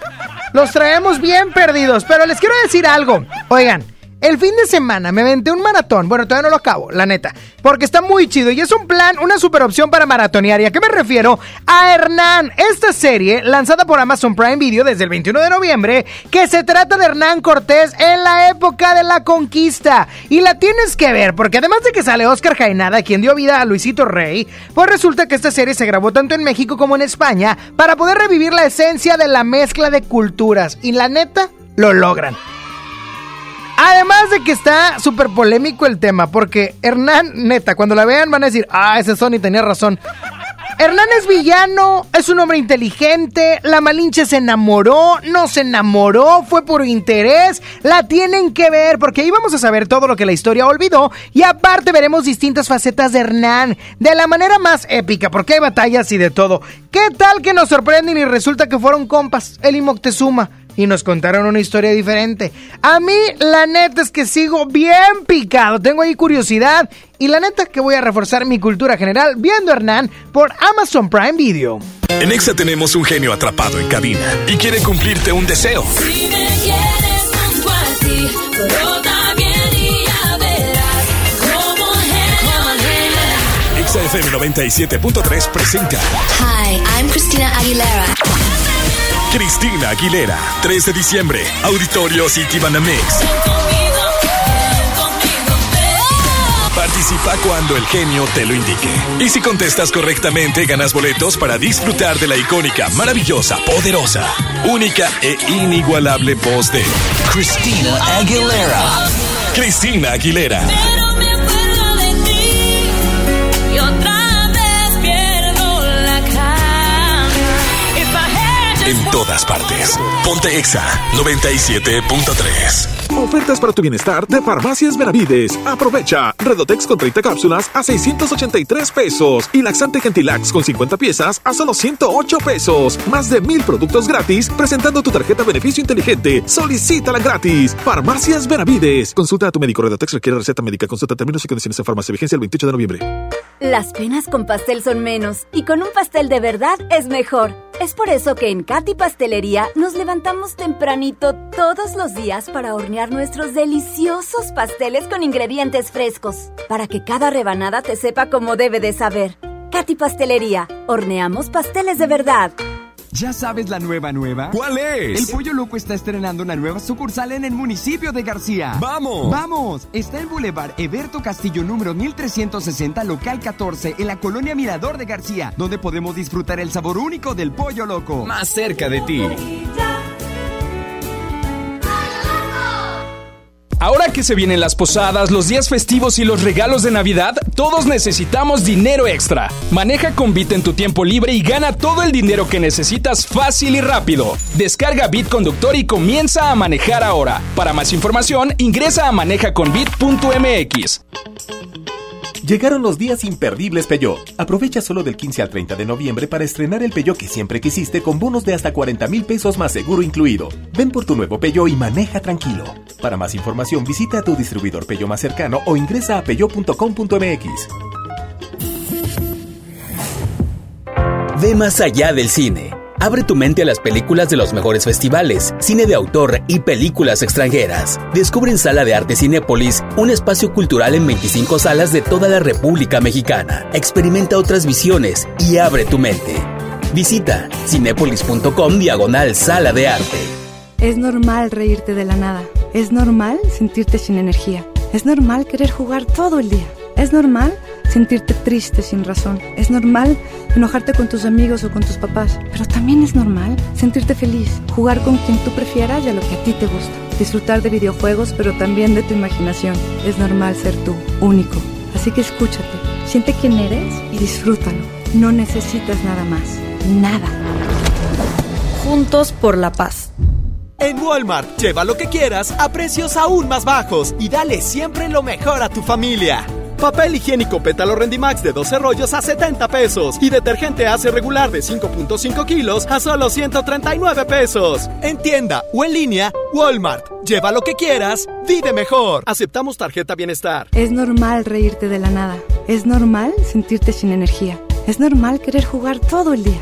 Los traemos bien perdidos, pero les quiero decir algo. Oigan, el fin de semana me aventé un maratón. Bueno, todavía no lo acabo, la neta. Porque está muy chido y es un plan, una super opción para maratonear. ¿Y a qué me refiero? A Hernán. Esta serie, lanzada por Amazon Prime Video desde el 21 de noviembre, que se trata de Hernán Cortés en la época de la conquista. Y la tienes que ver, porque además de que sale Oscar Jaenada, quien dio vida a Luisito Rey, pues resulta que esta serie se grabó tanto en México como en España para poder revivir la esencia de la mezcla de culturas. Y la neta, lo logran. Además de que está súper polémico el tema, porque Hernán, neta, cuando la vean van a decir, ah, ese Sony tenía razón. Hernán es villano, es un hombre inteligente, la Malinche se enamoró, no se enamoró, fue por interés, la tienen que ver porque ahí vamos a saber todo lo que la historia olvidó y aparte veremos distintas facetas de Hernán de la manera más épica porque hay batallas y de todo. ¿Qué tal que nos sorprenden y resulta que fueron compas, él y Moctezuma? Y nos contaron una historia diferente. A mí, la neta es que sigo bien picado. Tengo ahí curiosidad. Y la neta que voy a reforzar mi cultura general viendo a Hernán por Amazon Prime Video. En Exa tenemos un genio atrapado en cabina y quiere cumplirte un deseo. Si me quieres junto a ti, pero también ya verás cómo genio. Exa FM 97.3 presenta Hi, I'm Christina Aguilera. Cristina Aguilera, 3 de diciembre, Auditorio City Banamex. Participa cuando el genio te lo indique. Y si contestas correctamente, ganas boletos para disfrutar de la icónica, maravillosa, poderosa, única e inigualable voz de Christina Aguilera. Christina Aguilera. Todas partes. Ponte Exa 97.3. Ofertas para tu bienestar de Farmacias Benavides. Aprovecha. Redotex con 30 cápsulas a 683 pesos. Y laxante Gentilax con 50 piezas a solo 108 pesos. Más de mil productos gratis presentando tu tarjeta beneficio inteligente. Solicítala gratis. Farmacias Benavides. Consulta a tu médico. Redotex requiere receta médica. Consulta términos y condiciones en farmacia. Vigencia el 28 de noviembre. Las penas con pastel son menos y con un pastel de verdad es mejor. Es por eso que en Katy Pastelería nos levantamos tempranito todos los días para hornear nuestros deliciosos pasteles con ingredientes frescos, para que cada rebanada te sepa como debe de saber. Katy Pastelería, horneamos pasteles de verdad. ¿Ya sabes la nueva nueva? ¿Cuál es? El Pollo Loco está estrenando una nueva sucursal en el municipio de García. ¡Vamos! ¡Vamos! Está en Boulevard Eberto Castillo número 1360, local 14, en la colonia Mirador de García, donde podemos disfrutar el sabor único del Pollo Loco. Más cerca de ti. Ahora que se vienen las posadas, los días festivos y los regalos de Navidad, todos necesitamos dinero extra. Maneja con Bit en tu tiempo libre y gana todo el dinero que necesitas fácil y rápido. Descarga Bit Conductor y comienza a manejar ahora. Para más información, ingresa a manejaconbit.mx. Llegaron los días imperdibles Peugeot. Aprovecha solo del 15 al 30 de noviembre para estrenar el Peugeot que siempre quisiste con bonos de hasta 40 mil pesos más seguro incluido. Ven por tu nuevo Peugeot y maneja tranquilo. Para más información visita a tu distribuidor Peugeot más cercano o ingresa a peugeot.com.mx. Ve más allá del cine. Abre tu mente a las películas de los mejores festivales, cine de autor y películas extranjeras. Descubre en Sala de Arte Cinépolis un espacio cultural en 25 salas de toda la República Mexicana. Experimenta otras visiones y abre tu mente. Visita cinépolis.com diagonal Sala de Arte. Es normal reírte de la nada. Es normal sentirte sin energía. Es normal querer jugar todo el día. Es normal sentirte triste sin razón. Es normal enojarte con tus amigos o con tus papás. Pero también es normal sentirte feliz, jugar con quien tú prefieras y a lo que a ti te gusta. Disfrutar de videojuegos, pero también de tu imaginación. Es normal ser tú, único. Así que escúchate, siente quién eres y disfrútalo. No necesitas nada más. Nada. Juntos por la paz. En Walmart, lleva lo que quieras a precios aún más bajos y dale siempre lo mejor a tu familia. Papel higiénico pétalo Rendimax de 12 rollos a 70 pesos y detergente ACE regular de 5.5 kilos a solo 139 pesos. En tienda o en línea, Walmart. Lleva lo que quieras, vive mejor. Aceptamos tarjeta bienestar. Es normal reírte de la nada. Es normal sentirte sin energía. Es normal querer jugar todo el día.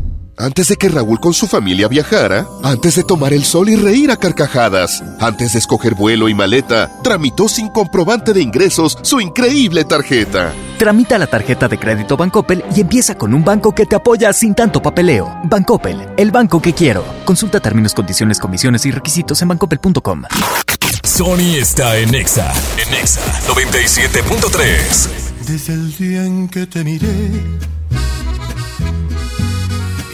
Antes de que Raúl con su familia viajara, antes de tomar el sol y reír a carcajadas, antes de escoger vuelo y maleta, tramitó sin comprobante de ingresos su increíble tarjeta. Tramita la tarjeta de crédito Bancoppel y empieza con un banco que te apoya sin tanto papeleo. Bancoppel, el banco que quiero. Consulta términos, condiciones, comisiones y requisitos en bancoppel.com. Sony está en Exa. En Exa 97.3. Desde el día en que te miré,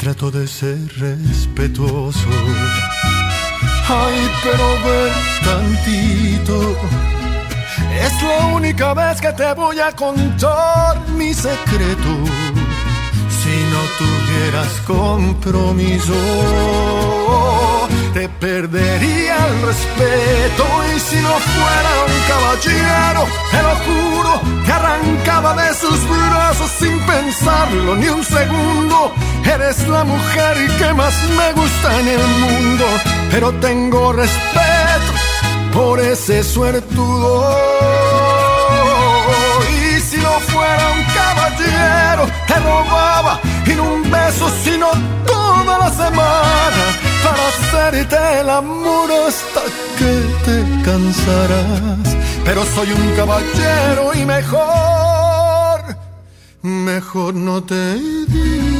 trato de ser respetuoso. Ay, pero ven tantito. Es la única vez que te voy a contar mi secreto. Si no tuvieras compromiso. te perdería el respeto y si no fuera un caballero, te lo juro, te arrancaba de sus brazos sin pensarlo ni un segundo. Eres la mujer que más me gusta en el mundo, pero tengo respeto por ese suertudo. Y si no fuera un caballero, te robaba y un beso, sino toda la semana para hacerte el amor hasta que te cansarás. Pero soy un caballero y mejor, mejor no te digo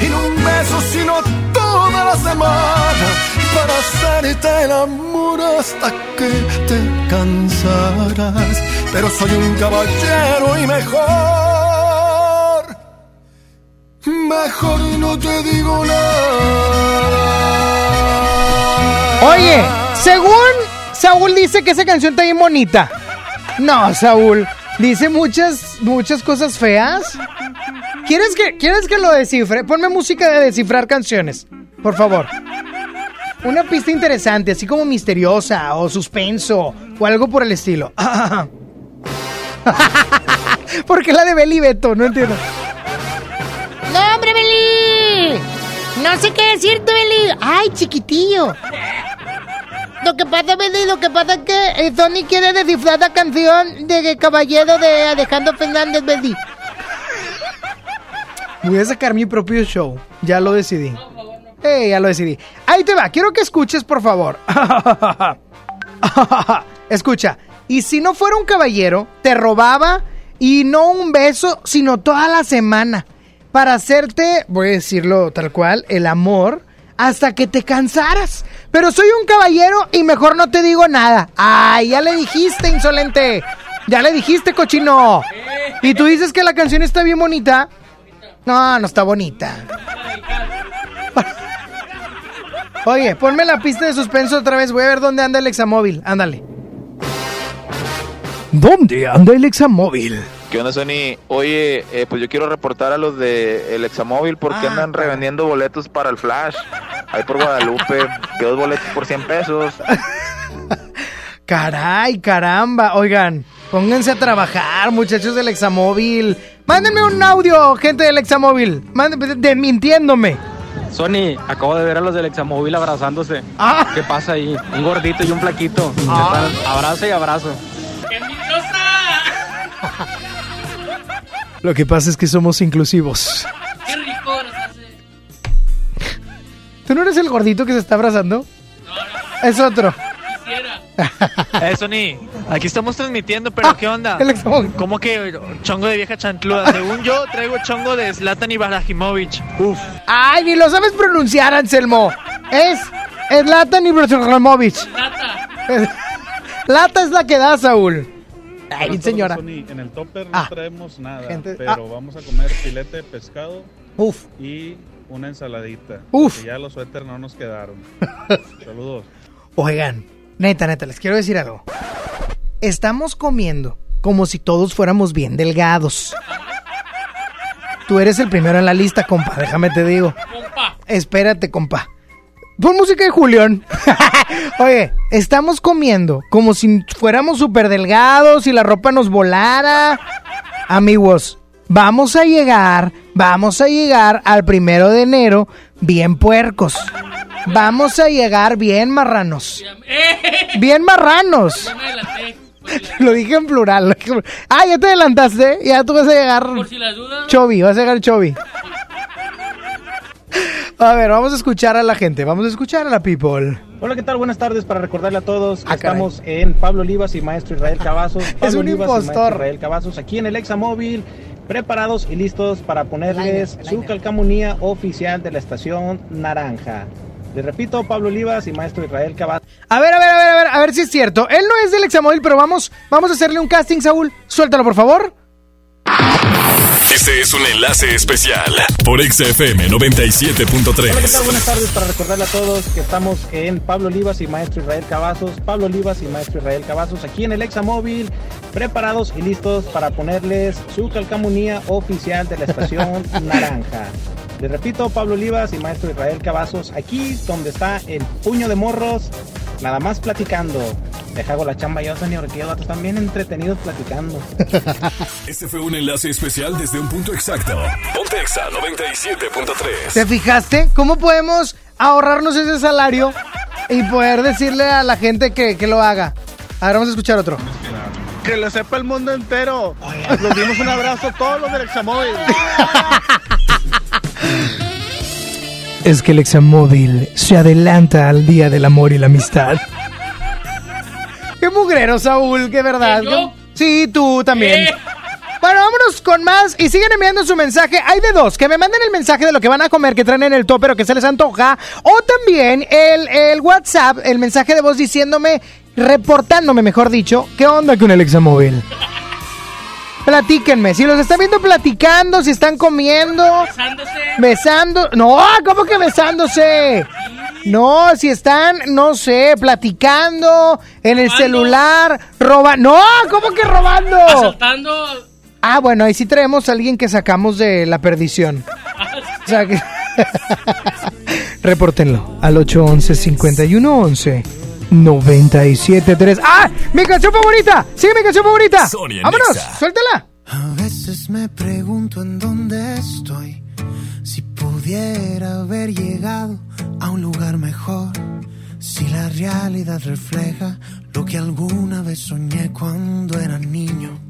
y no un beso, sino toda la semana para hacerte el amor hasta que te cansarás. Pero soy un caballero y mejor, mejor no te digo nada. Oye, según Saúl dice que esa canción está bien bonita. No, Saúl, dice muchas, muchas cosas feas. ¿Quieres que, ¿Quieres que lo descifre? Ponme música de descifrar canciones, por favor. Una pista interesante, así como misteriosa o suspenso o algo por el estilo. ¿Por qué la de Beli Beto? No entiendo. ¡No, hombre, Beli! No sé qué decirte, Beli. ¡Ay, chiquitillo! Lo que pasa, Beli, lo que pasa es que eh, Sony quiere descifrar la canción de Caballero de Alejandro Fernández, Beli. Voy a sacar mi propio show. Ya lo decidí. Eh, ya lo decidí. Ahí te va. Quiero que escuches, por favor. Escucha. Y si no fuera un caballero, te robaba y no un beso, sino toda la semana. Para hacerte, voy a decirlo tal cual, el amor hasta que te cansaras. Pero soy un caballero y mejor no te digo nada. Ay, ya le dijiste, insolente. Ya le dijiste, cochino. Y tú dices que la canción está bien bonita. No, no está bonita. Oye, ponme la pista de suspenso otra vez. Voy a ver dónde anda el examóvil. Ándale. ¿Dónde anda el examóvil? ¿Qué onda, Sony? Oye, eh, pues yo quiero reportar a los de el Examóvil porque Ah, andan revendiendo boletos para el Flash. Ahí por Guadalupe, que dos boletos por 100 pesos. Caray, caramba. Oigan, pónganse a trabajar, muchachos del examóvil. Mándenme un audio, gente del examóvil. Mándenme, desmintiéndome. Sony, acabo de ver a los del Examóvil abrazándose. ¿Qué pasa ahí? Un gordito y un flaquito. Ah. Abrazo y abrazo. Lo que pasa es que somos inclusivos. Qué rico nos hace. ¿Tú no eres el gordito que se está abrazando? Es otro. Eh, Sony, aquí estamos transmitiendo, pero ¿qué onda? el examóvil. ¿Cómo que chongo de vieja chantluda? Según yo, traigo chongo de Zlatan Ibrahimovic. Uf. Ay, ni lo sabes pronunciar, Anselmo. Es Zlatan Ibrahimovic. Lata. Lata es la que da, Saúl. Ay, señora. Sony, en el topper no Ah. traemos nada, Gente- pero ah. vamos a comer filete de pescado Uf. y una ensaladita. Uf. ya los suéter no nos quedaron. Saludos. Oigan, neta, neta, les quiero decir algo. Estamos comiendo como si todos fuéramos bien delgados. Tú eres el primero en la lista, compa, déjame te digo. Compa. Espérate, compa. Pon música de Julián. Oye, estamos comiendo como si fuéramos súper delgados y la ropa nos volara. Amigos, vamos a llegar, vamos a llegar al primero de enero bien puercos. Vamos a llegar bien marranos. Bien marranos. Ya me adelanté. Lo dije en plural. Ah, ya te adelantaste. Ya tú vas a llegar. Por si las dudas. Chovi, vas a llegar Chovi. A ver, vamos a escuchar a la gente. Vamos a escuchar a la people. Hola, ¿qué tal? Buenas tardes. Para recordarle a todos que Ah, caray. estamos en Pablo Olivas y Maestro Israel Cavazos. Pablo un Olivas impostor. Maestro Israel Cavazos aquí en el Examóvil, preparados y listos para ponerles su calcamonía oficial de la estación Naranja. Les repito, Pablo Olivas y Maestro Israel Cavazos. A ver, a ver, a ver, a ver, a ver si es cierto. Él no es del Examóvil, pero vamos, vamos a hacerle un casting, Saúl. Suéltalo, por favor. Este es un enlace especial por XFM Hola, ¿qué tal? 97.3. Buenas tardes. Para recordarle a todos que estamos en Pablo Olivas y Maestro Israel Cavazos. Pablo Olivas y Maestro Israel Cavazos aquí en el Examóvil, preparados y listos para ponerles su calcamonía oficial de la estación Naranja. Les repito, Pablo Olivas y Maestro Israel Cavazos aquí donde está el puño de morros, nada más platicando. Deja hago la chamba yo, señor, que los están bien entretenidos platicando. Este fue un enlace especial desde un punto exacto. Ponte Exa 97.3. ¿Te fijaste? ¿Cómo podemos ahorrarnos ese salario y poder decirle a la gente que, que lo haga? A ver, vamos a escuchar otro. Que lo sepa el mundo entero. Nos dimos un abrazo a todos los del Examóvil. Es que el Examóvil se adelanta al Día del Amor y la Amistad. Qué mugrero, Saúl, qué verdad. ¿Yo? Sí, tú también. ¿Qué? Bueno, vámonos con más y siguen enviando su mensaje. Hay de dos, que me manden el mensaje de lo que van a comer, que traen en el topper o que se les antoja. O también el, el WhatsApp, el mensaje de voz diciéndome, reportándome, mejor dicho, qué onda con el Examóvil. Platíquenme, si los están viendo platicando, si están comiendo, Besándose. besando. No, ¿cómo que besándose? No, si están, no sé, platicando en el Robando. celular, roba. No, ¿cómo que robando? Asaltando. Ah, bueno, ahí sí traemos a alguien que sacamos de la perdición. O sea que... Repórtenlo al 811-5111. 973. ¡Ah! ¡Mi canción favorita! ¡Sí, mi canción favorita! Sonia ¡Vámonos! Nexa. ¡Suéltala! A veces me pregunto en dónde estoy, si pudiera haber llegado a un lugar mejor, si la realidad refleja lo que alguna vez soñé cuando era niño.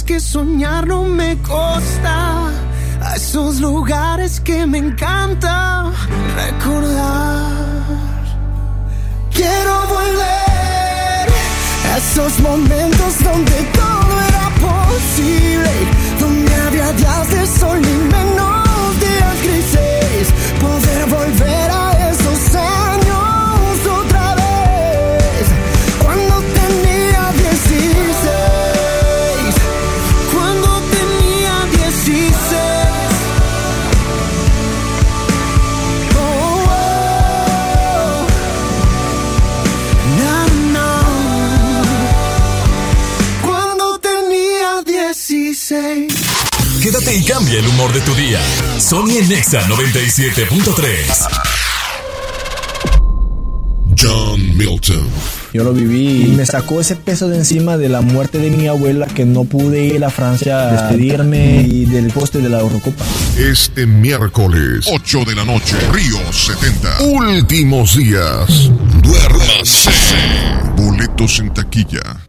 Que soñar no me costaba, a esos lugares que me encanta recordar. Quiero volver a esos momentos donde todo era posible, donde había días de sol y menos días grises, poder volver Quédate y cambia el humor de tu día. Sony en Nexa 97.3. John Milton. Yo lo viví y me sacó ese peso de encima de la muerte de mi abuela que no pude ir a Francia a despedirme y del poste de la Eurocopa. Este miércoles, 8 de la noche, Río 70. Últimos días. Duérmase. Boletos en taquilla.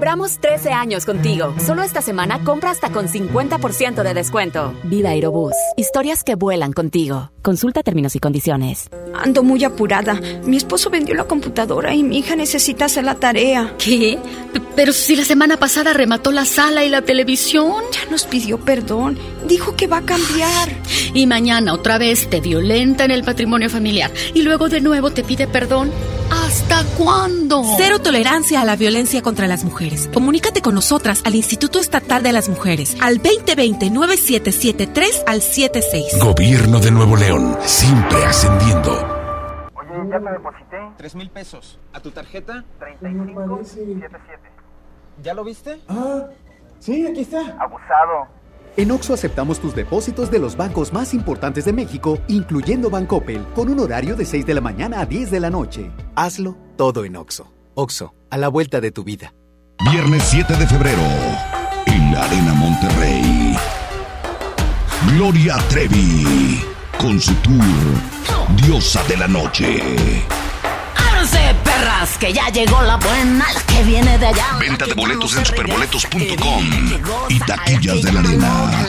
Celebramos 13 años contigo. Solo esta semana compra hasta con 50% de descuento. Vida Aerobús. Historias que vuelan contigo. Consulta términos y condiciones. Ando muy apurada. Mi esposo vendió la computadora y mi hija necesita hacer la tarea. ¿Qué? P- Pero si la semana pasada remató la sala y la televisión. Ya nos pidió perdón. Dijo que va a cambiar. Y mañana otra vez te violenta en el patrimonio familiar. Y luego de nuevo te pide perdón. ¿Hasta cuándo? Cero tolerancia a la violencia contra las mujeres. Comunícate con nosotras al Instituto Estatal de las Mujeres al 2020-9773 al 76. Gobierno de Nuevo León. Siempre ascendiendo. Oye, ya te deposité. Tres mil pesos. ¿A tu tarjeta? 3577. ¿Ya lo viste? Ah, sí, aquí está. Abusado. En Oxo aceptamos tus depósitos de los bancos más importantes de México, incluyendo Bancoppel, con un horario de 6 de la mañana a 10 de la noche. Hazlo todo en Oxo. Oxo, a la vuelta de tu vida. Viernes 7 de febrero, en la Arena Monterrey. Gloria Trevi, con su tour Diosa de la Noche. ¡Ábranse, perras! Que ya llegó la buena, la que viene de allá. Venta de boletos en superboletos.com y taquillas de la arena.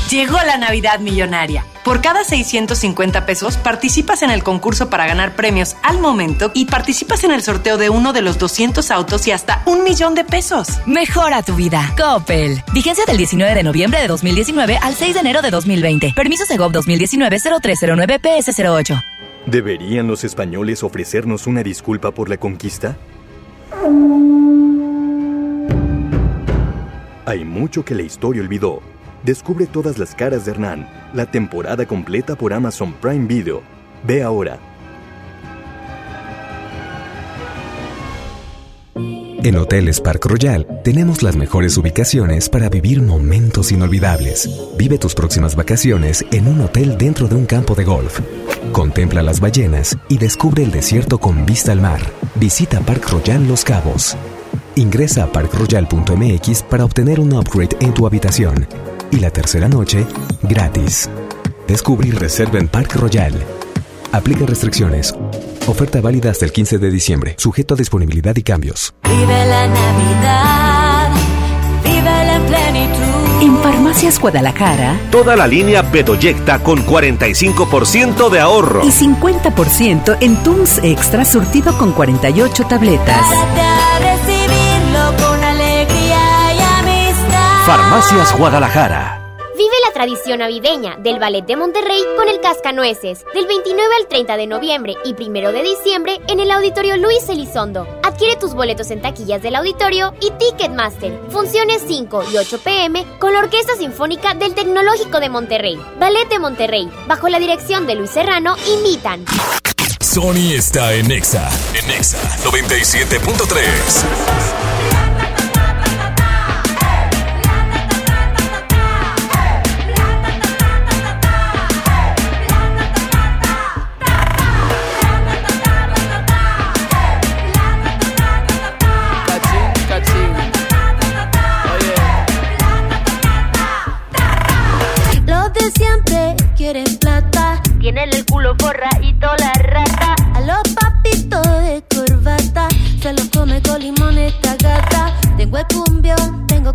Llegó la Navidad Millonaria. Por cada 650 pesos participas en el concurso para ganar premios al momento y participas en el sorteo de uno de los 200 autos y hasta un millón de pesos. Mejora tu vida. Coppel. Vigencia del 19 de noviembre de 2019 al 6 de enero de 2020. Permiso Segov 2019-0309 PS08. ¿Deberían los españoles ofrecernos una disculpa por la conquista? Hay mucho que la historia olvidó. Descubre todas las caras de Hernán, la temporada completa por Amazon Prime Video. Ve ahora. En Hoteles Park Royal tenemos las mejores ubicaciones para vivir momentos inolvidables. Vive tus próximas vacaciones en un hotel dentro de un campo de golf. Contempla las ballenas y descubre el desierto con vista al mar. Visita Park Royal Los Cabos. Ingresa a parkroyal.mx para obtener un upgrade en tu habitación. Y la tercera noche, gratis. Descubre y reserva en Park Royal. Aplica restricciones. Oferta válida hasta el 15 de diciembre, sujeto a disponibilidad y cambios. Vive la Navidad, vive la plenitud. En Farmacias Guadalajara, Toda la línea Bedoyecta con 45% de ahorro. y 50% en Tums Extra surtido con 48 tabletas. Farmacias Guadalajara. Vive la tradición navideña del Ballet de Monterrey con el Cascanueces, del 29 al 30 de noviembre y 1 de diciembre en el Auditorio Luis Elizondo. Adquiere tus boletos en taquillas del auditorio y Ticketmaster. Funciones 5 y 8 pm con la Orquesta Sinfónica del Tecnológico de Monterrey. Ballet de Monterrey, bajo la dirección de Luis Serrano, invitan. Sony está en Exa. En Exa 97.3.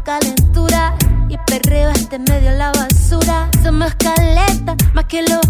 calentura. Y perreo este medio la basura. Somos caleta, más que los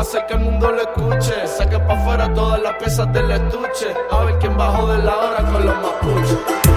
hacer que el mundo lo escuche. Saque pa' afuera todas las piezas del estuche. A ver quién bajó de la hora con los mapuches.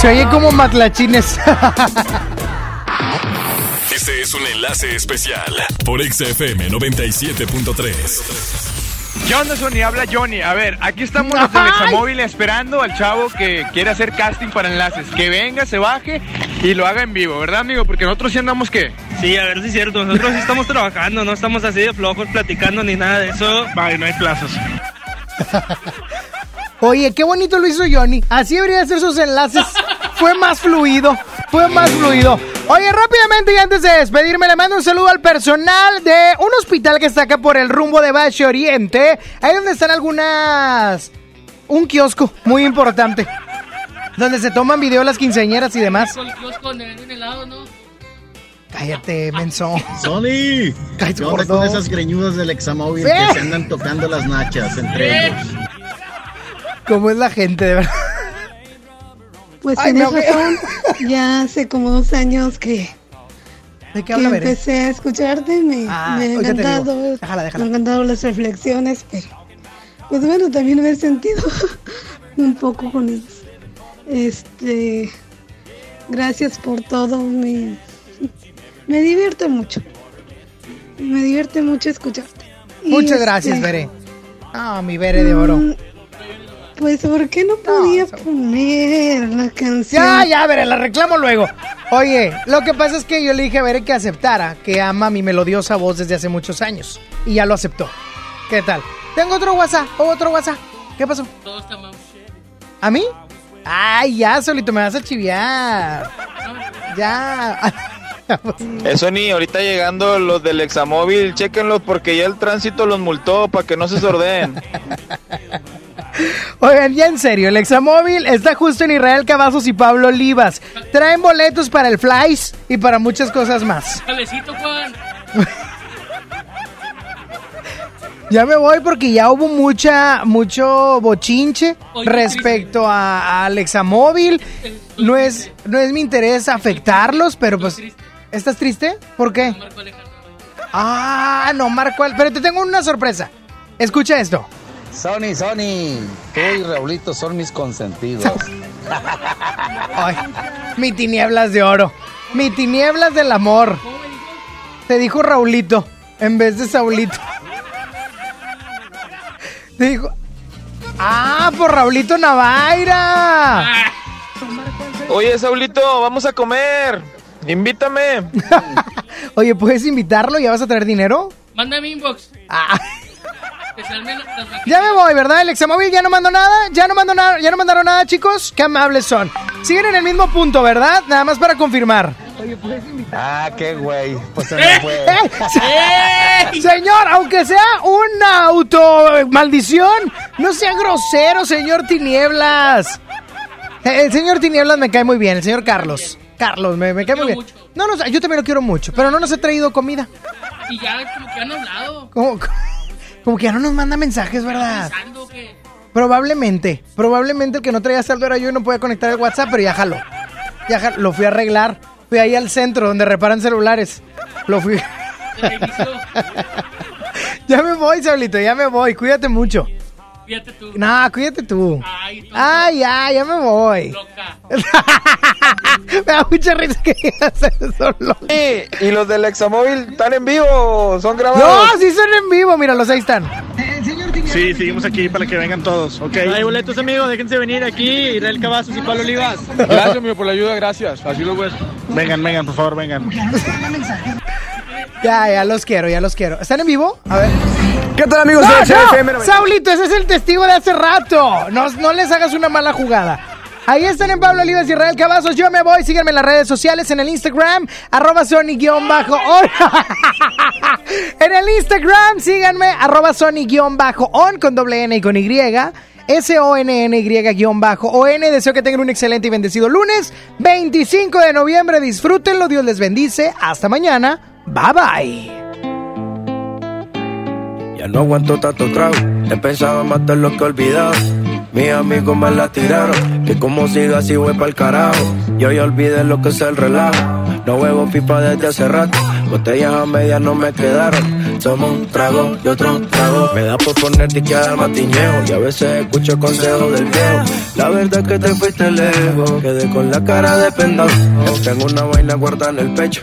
Se oye como matlachines. Este es un enlace especial por XFM 97.3. ¿Qué onda, Sony? Habla Johnny. A ver, aquí estamos los del Examóvil esperando al chavo que quiere hacer casting para enlaces. Que venga, se baje Y lo haga en vivo, ¿verdad, amigo? Porque nosotros sí andamos que. Sí, a ver si es cierto. Nosotros sí estamos trabajando, no estamos así de flojos platicando ni nada de eso. Vale, no hay plazos. Oye, qué bonito lo hizo Johnny. Así debería ser sus enlaces. Fue más fluido. Fue más fluido. Oye, rápidamente y antes de despedirme, le mando un saludo al personal de un hospital que está acá por el rumbo de Valle Oriente. Ahí donde están algunas. Un kiosco muy importante. Donde se toman video las quinceañeras y demás. Con el kiosco de un helado, ¿no? Cállate, menso. Sony, Cállate, ¿qué con esas greñudas del examóvil ¡Eh! que se andan tocando las nachas entre ellos? ¿Cómo es la gente, de verdad? Pues Ay, razón. Ya hace como dos años que, ¿De qué que habla, Veré? empecé a escucharte. Me, Ah, me ha encantado. Déjala, déjala. Me han encantado las reflexiones, pero pues bueno, también me he sentido un poco con ellos. Este, gracias por todo. Me, me divierte mucho. Me divierte mucho escucharte. Y, Muchas gracias, este, Veré. Ah, mi Veré de oro. mm, Pues, ¿por qué no podía poner la canción? Ya, ya, Veré, la reclamo luego. Oye, lo que pasa es que yo le dije a Veré que aceptara que ama mi melodiosa voz desde hace muchos años. Y ya lo aceptó. ¿Qué tal? Tengo otro WhatsApp, otro WhatsApp. ¿Qué pasó? Todos te amamos. ¿A mí? Ay, ya, solito me vas a chiviar. Ya. Eso ni ahorita llegando los del examóvil, chéquenlos porque ya el tránsito los multó para que no se sordeen. Oigan, ya en serio, el examóvil está justo en Israel Cavazos y Pablo Olivas. Traen boletos para el Flies y para muchas cosas más. Jalecito, Juan. Ya me voy porque ya hubo mucha, mucho bochinche Oye, respecto a, al examóvil. No es, no es mi interés afectarlos, pero pues... ¿Estás triste? ¿Por qué? Ah, no, Marco. Pero te tengo una sorpresa. Escucha esto. Sony, Sony, tú y Raulito son mis consentidos. Ay, mi tinieblas de oro. Mi tinieblas del amor. Te dijo Raulito en vez de Saulito. Te dijo. Ah, por Raulito Navaira. Oye, Saulito, vamos a comer. Invítame. Oye, ¿puedes invitarlo? ¿Ya vas a traer dinero? Mándame inbox. Ah. Ya me voy, ¿verdad? El examóvil ya no mandó nada. Ya no mandó nada. Ya no mandaron nada, chicos. Qué amables son. Siguen en el mismo punto, ¿verdad? Nada más para confirmar. Ah, qué güey. Pues se me fue. ¡Eh! Señor, aunque sea una auto maldición, no sea grosero, señor Tinieblas. Eh, El señor Tinieblas me cae muy bien, el señor Carlos. Carlos, me, me cae muy bien. No, no, yo también lo quiero mucho, pero no nos ha traído comida. Y ya como que han hablado. Como, como que ya no nos manda mensajes, ¿verdad? Probablemente, probablemente el que no traía saldo era yo y no podía conectar el WhatsApp, pero ya jaló. Ya jaló, lo fui a arreglar. Fui ahí al centro donde reparan celulares. Lo fui. ya me voy, Saulito, ya me voy. Cuídate mucho. Fíjate tú. No, cuídate tú. Ay, tú. Ay, ya, ya me voy. Loca. me da mucha risa que digas eso, loco. y los del examóvil están en vivo, son grabados. No, sí son en vivo, míralos, ahí están. Sí, seguimos aquí para que vengan todos, ¿ok? Hay boletos, amigos, déjense venir aquí. Israel Cavazos y Pablo Olivas. Gracias, amigo, por la ayuda, gracias. Así lo ves. Vengan, vengan, por favor, vengan. Ya, ya los quiero, ya los quiero. ¿Están en vivo? A ver. ¿Qué tal, amigos ¡No, de no! Saulito, ese es el testigo de hace rato. No, no les hagas una mala jugada. Ahí están en Pablo Olivas y Israel Cavazos. Yo me voy. Síganme en las redes sociales, en el Instagram, arroba Sony-on. en el Instagram, síganme, arroba Sony-on con doble N y con Y. S-O-N-N-Y-on. Deseo que tengan un excelente y bendecido lunes, 25 de noviembre. Disfrútenlo, Dios les bendice. Hasta mañana. Bye bye. Ya no aguanto tanto trago. He pensado matar lo que he olvidado. Mis amigos me la tiraron. Que como siga así voy pa'l carajo. Yo ya olvidé lo que es el relajo. No huevo pipa desde hace rato. Botellas a medias no me quedaron. Somos un trago y otro trago. Me da por ponerte y quedar matiñeo. Y a veces escucho consejos del viejo. La verdad es que te fuiste lejos. Quedé con la cara de pendado. Tengo una vaina guardada en el pecho.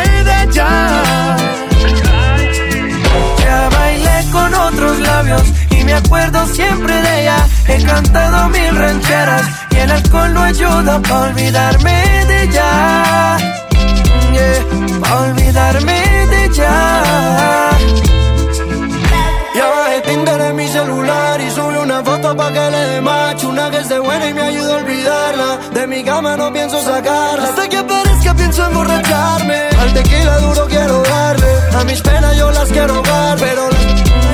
labios y me acuerdo siempre de ella. He cantado mil rancheras y el alcohol no ayuda para olvidarme de ella. Yeah, para olvidarme de ella. Ya bajé Tinder en mi celular y subí una foto pa' que le dé match Una que esté buena y me ayuda a olvidarla De mi cama no pienso sacarla Hasta que aparezca pienso emborracharme Al tequila duro quiero darle A mis penas yo las quiero ahogar Pero las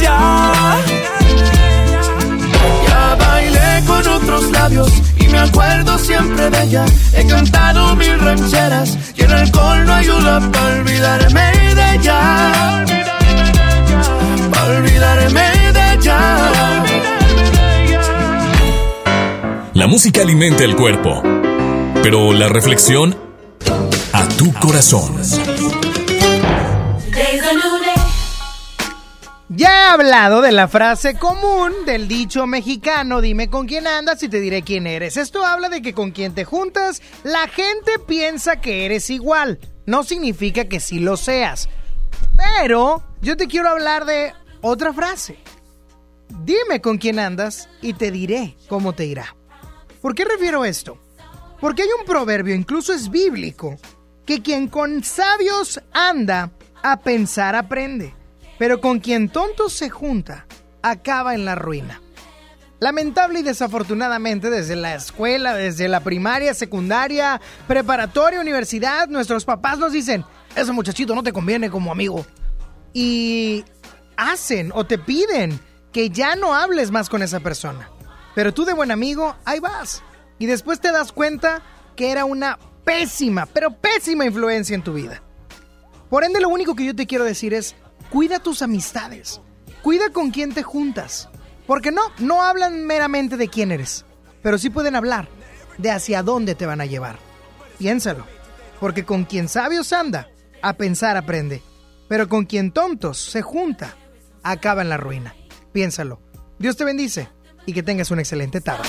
Ya bailé con otros labios y me acuerdo siempre de ella. He cantado mil rancheras y el alcohol no ayuda para olvidarme de ella. Para olvidarme de ella. La música alimenta el cuerpo, pero la reflexión a tu corazón. Ya he hablado de la frase común del dicho mexicano, dime con quién andas y te diré quién eres. Esto habla de que con quien te juntas, la gente piensa que eres igual. No significa que sí lo seas. Pero yo te quiero hablar de otra frase. Dime con quién andas y te diré cómo te irá. ¿Por qué refiero esto? Porque hay un proverbio, incluso es bíblico, que quien con sabios anda, a pensar aprende, pero con quien tonto se junta, acaba en la ruina. Lamentable y desafortunadamente desde la escuela, desde la primaria, secundaria, preparatoria, universidad, nuestros papás nos dicen, ese muchachito no te conviene como amigo. Y hacen o te piden que ya no hables más con esa persona. Pero tú de buen amigo, ahí vas. Y después te das cuenta que era una pésima, pero pésima influencia en tu vida. Por ende, lo único que yo te quiero decir es, cuida tus amistades. Cuida con quién te juntas. Porque no, no hablan meramente de quién eres. Pero sí pueden hablar de hacia dónde te van a llevar. Piénsalo. Porque con quien sabios anda, a pensar aprende. Pero con quien tontos se junta, acaba en la ruina. Piénsalo. Dios te bendice y que tengas una excelente tarde.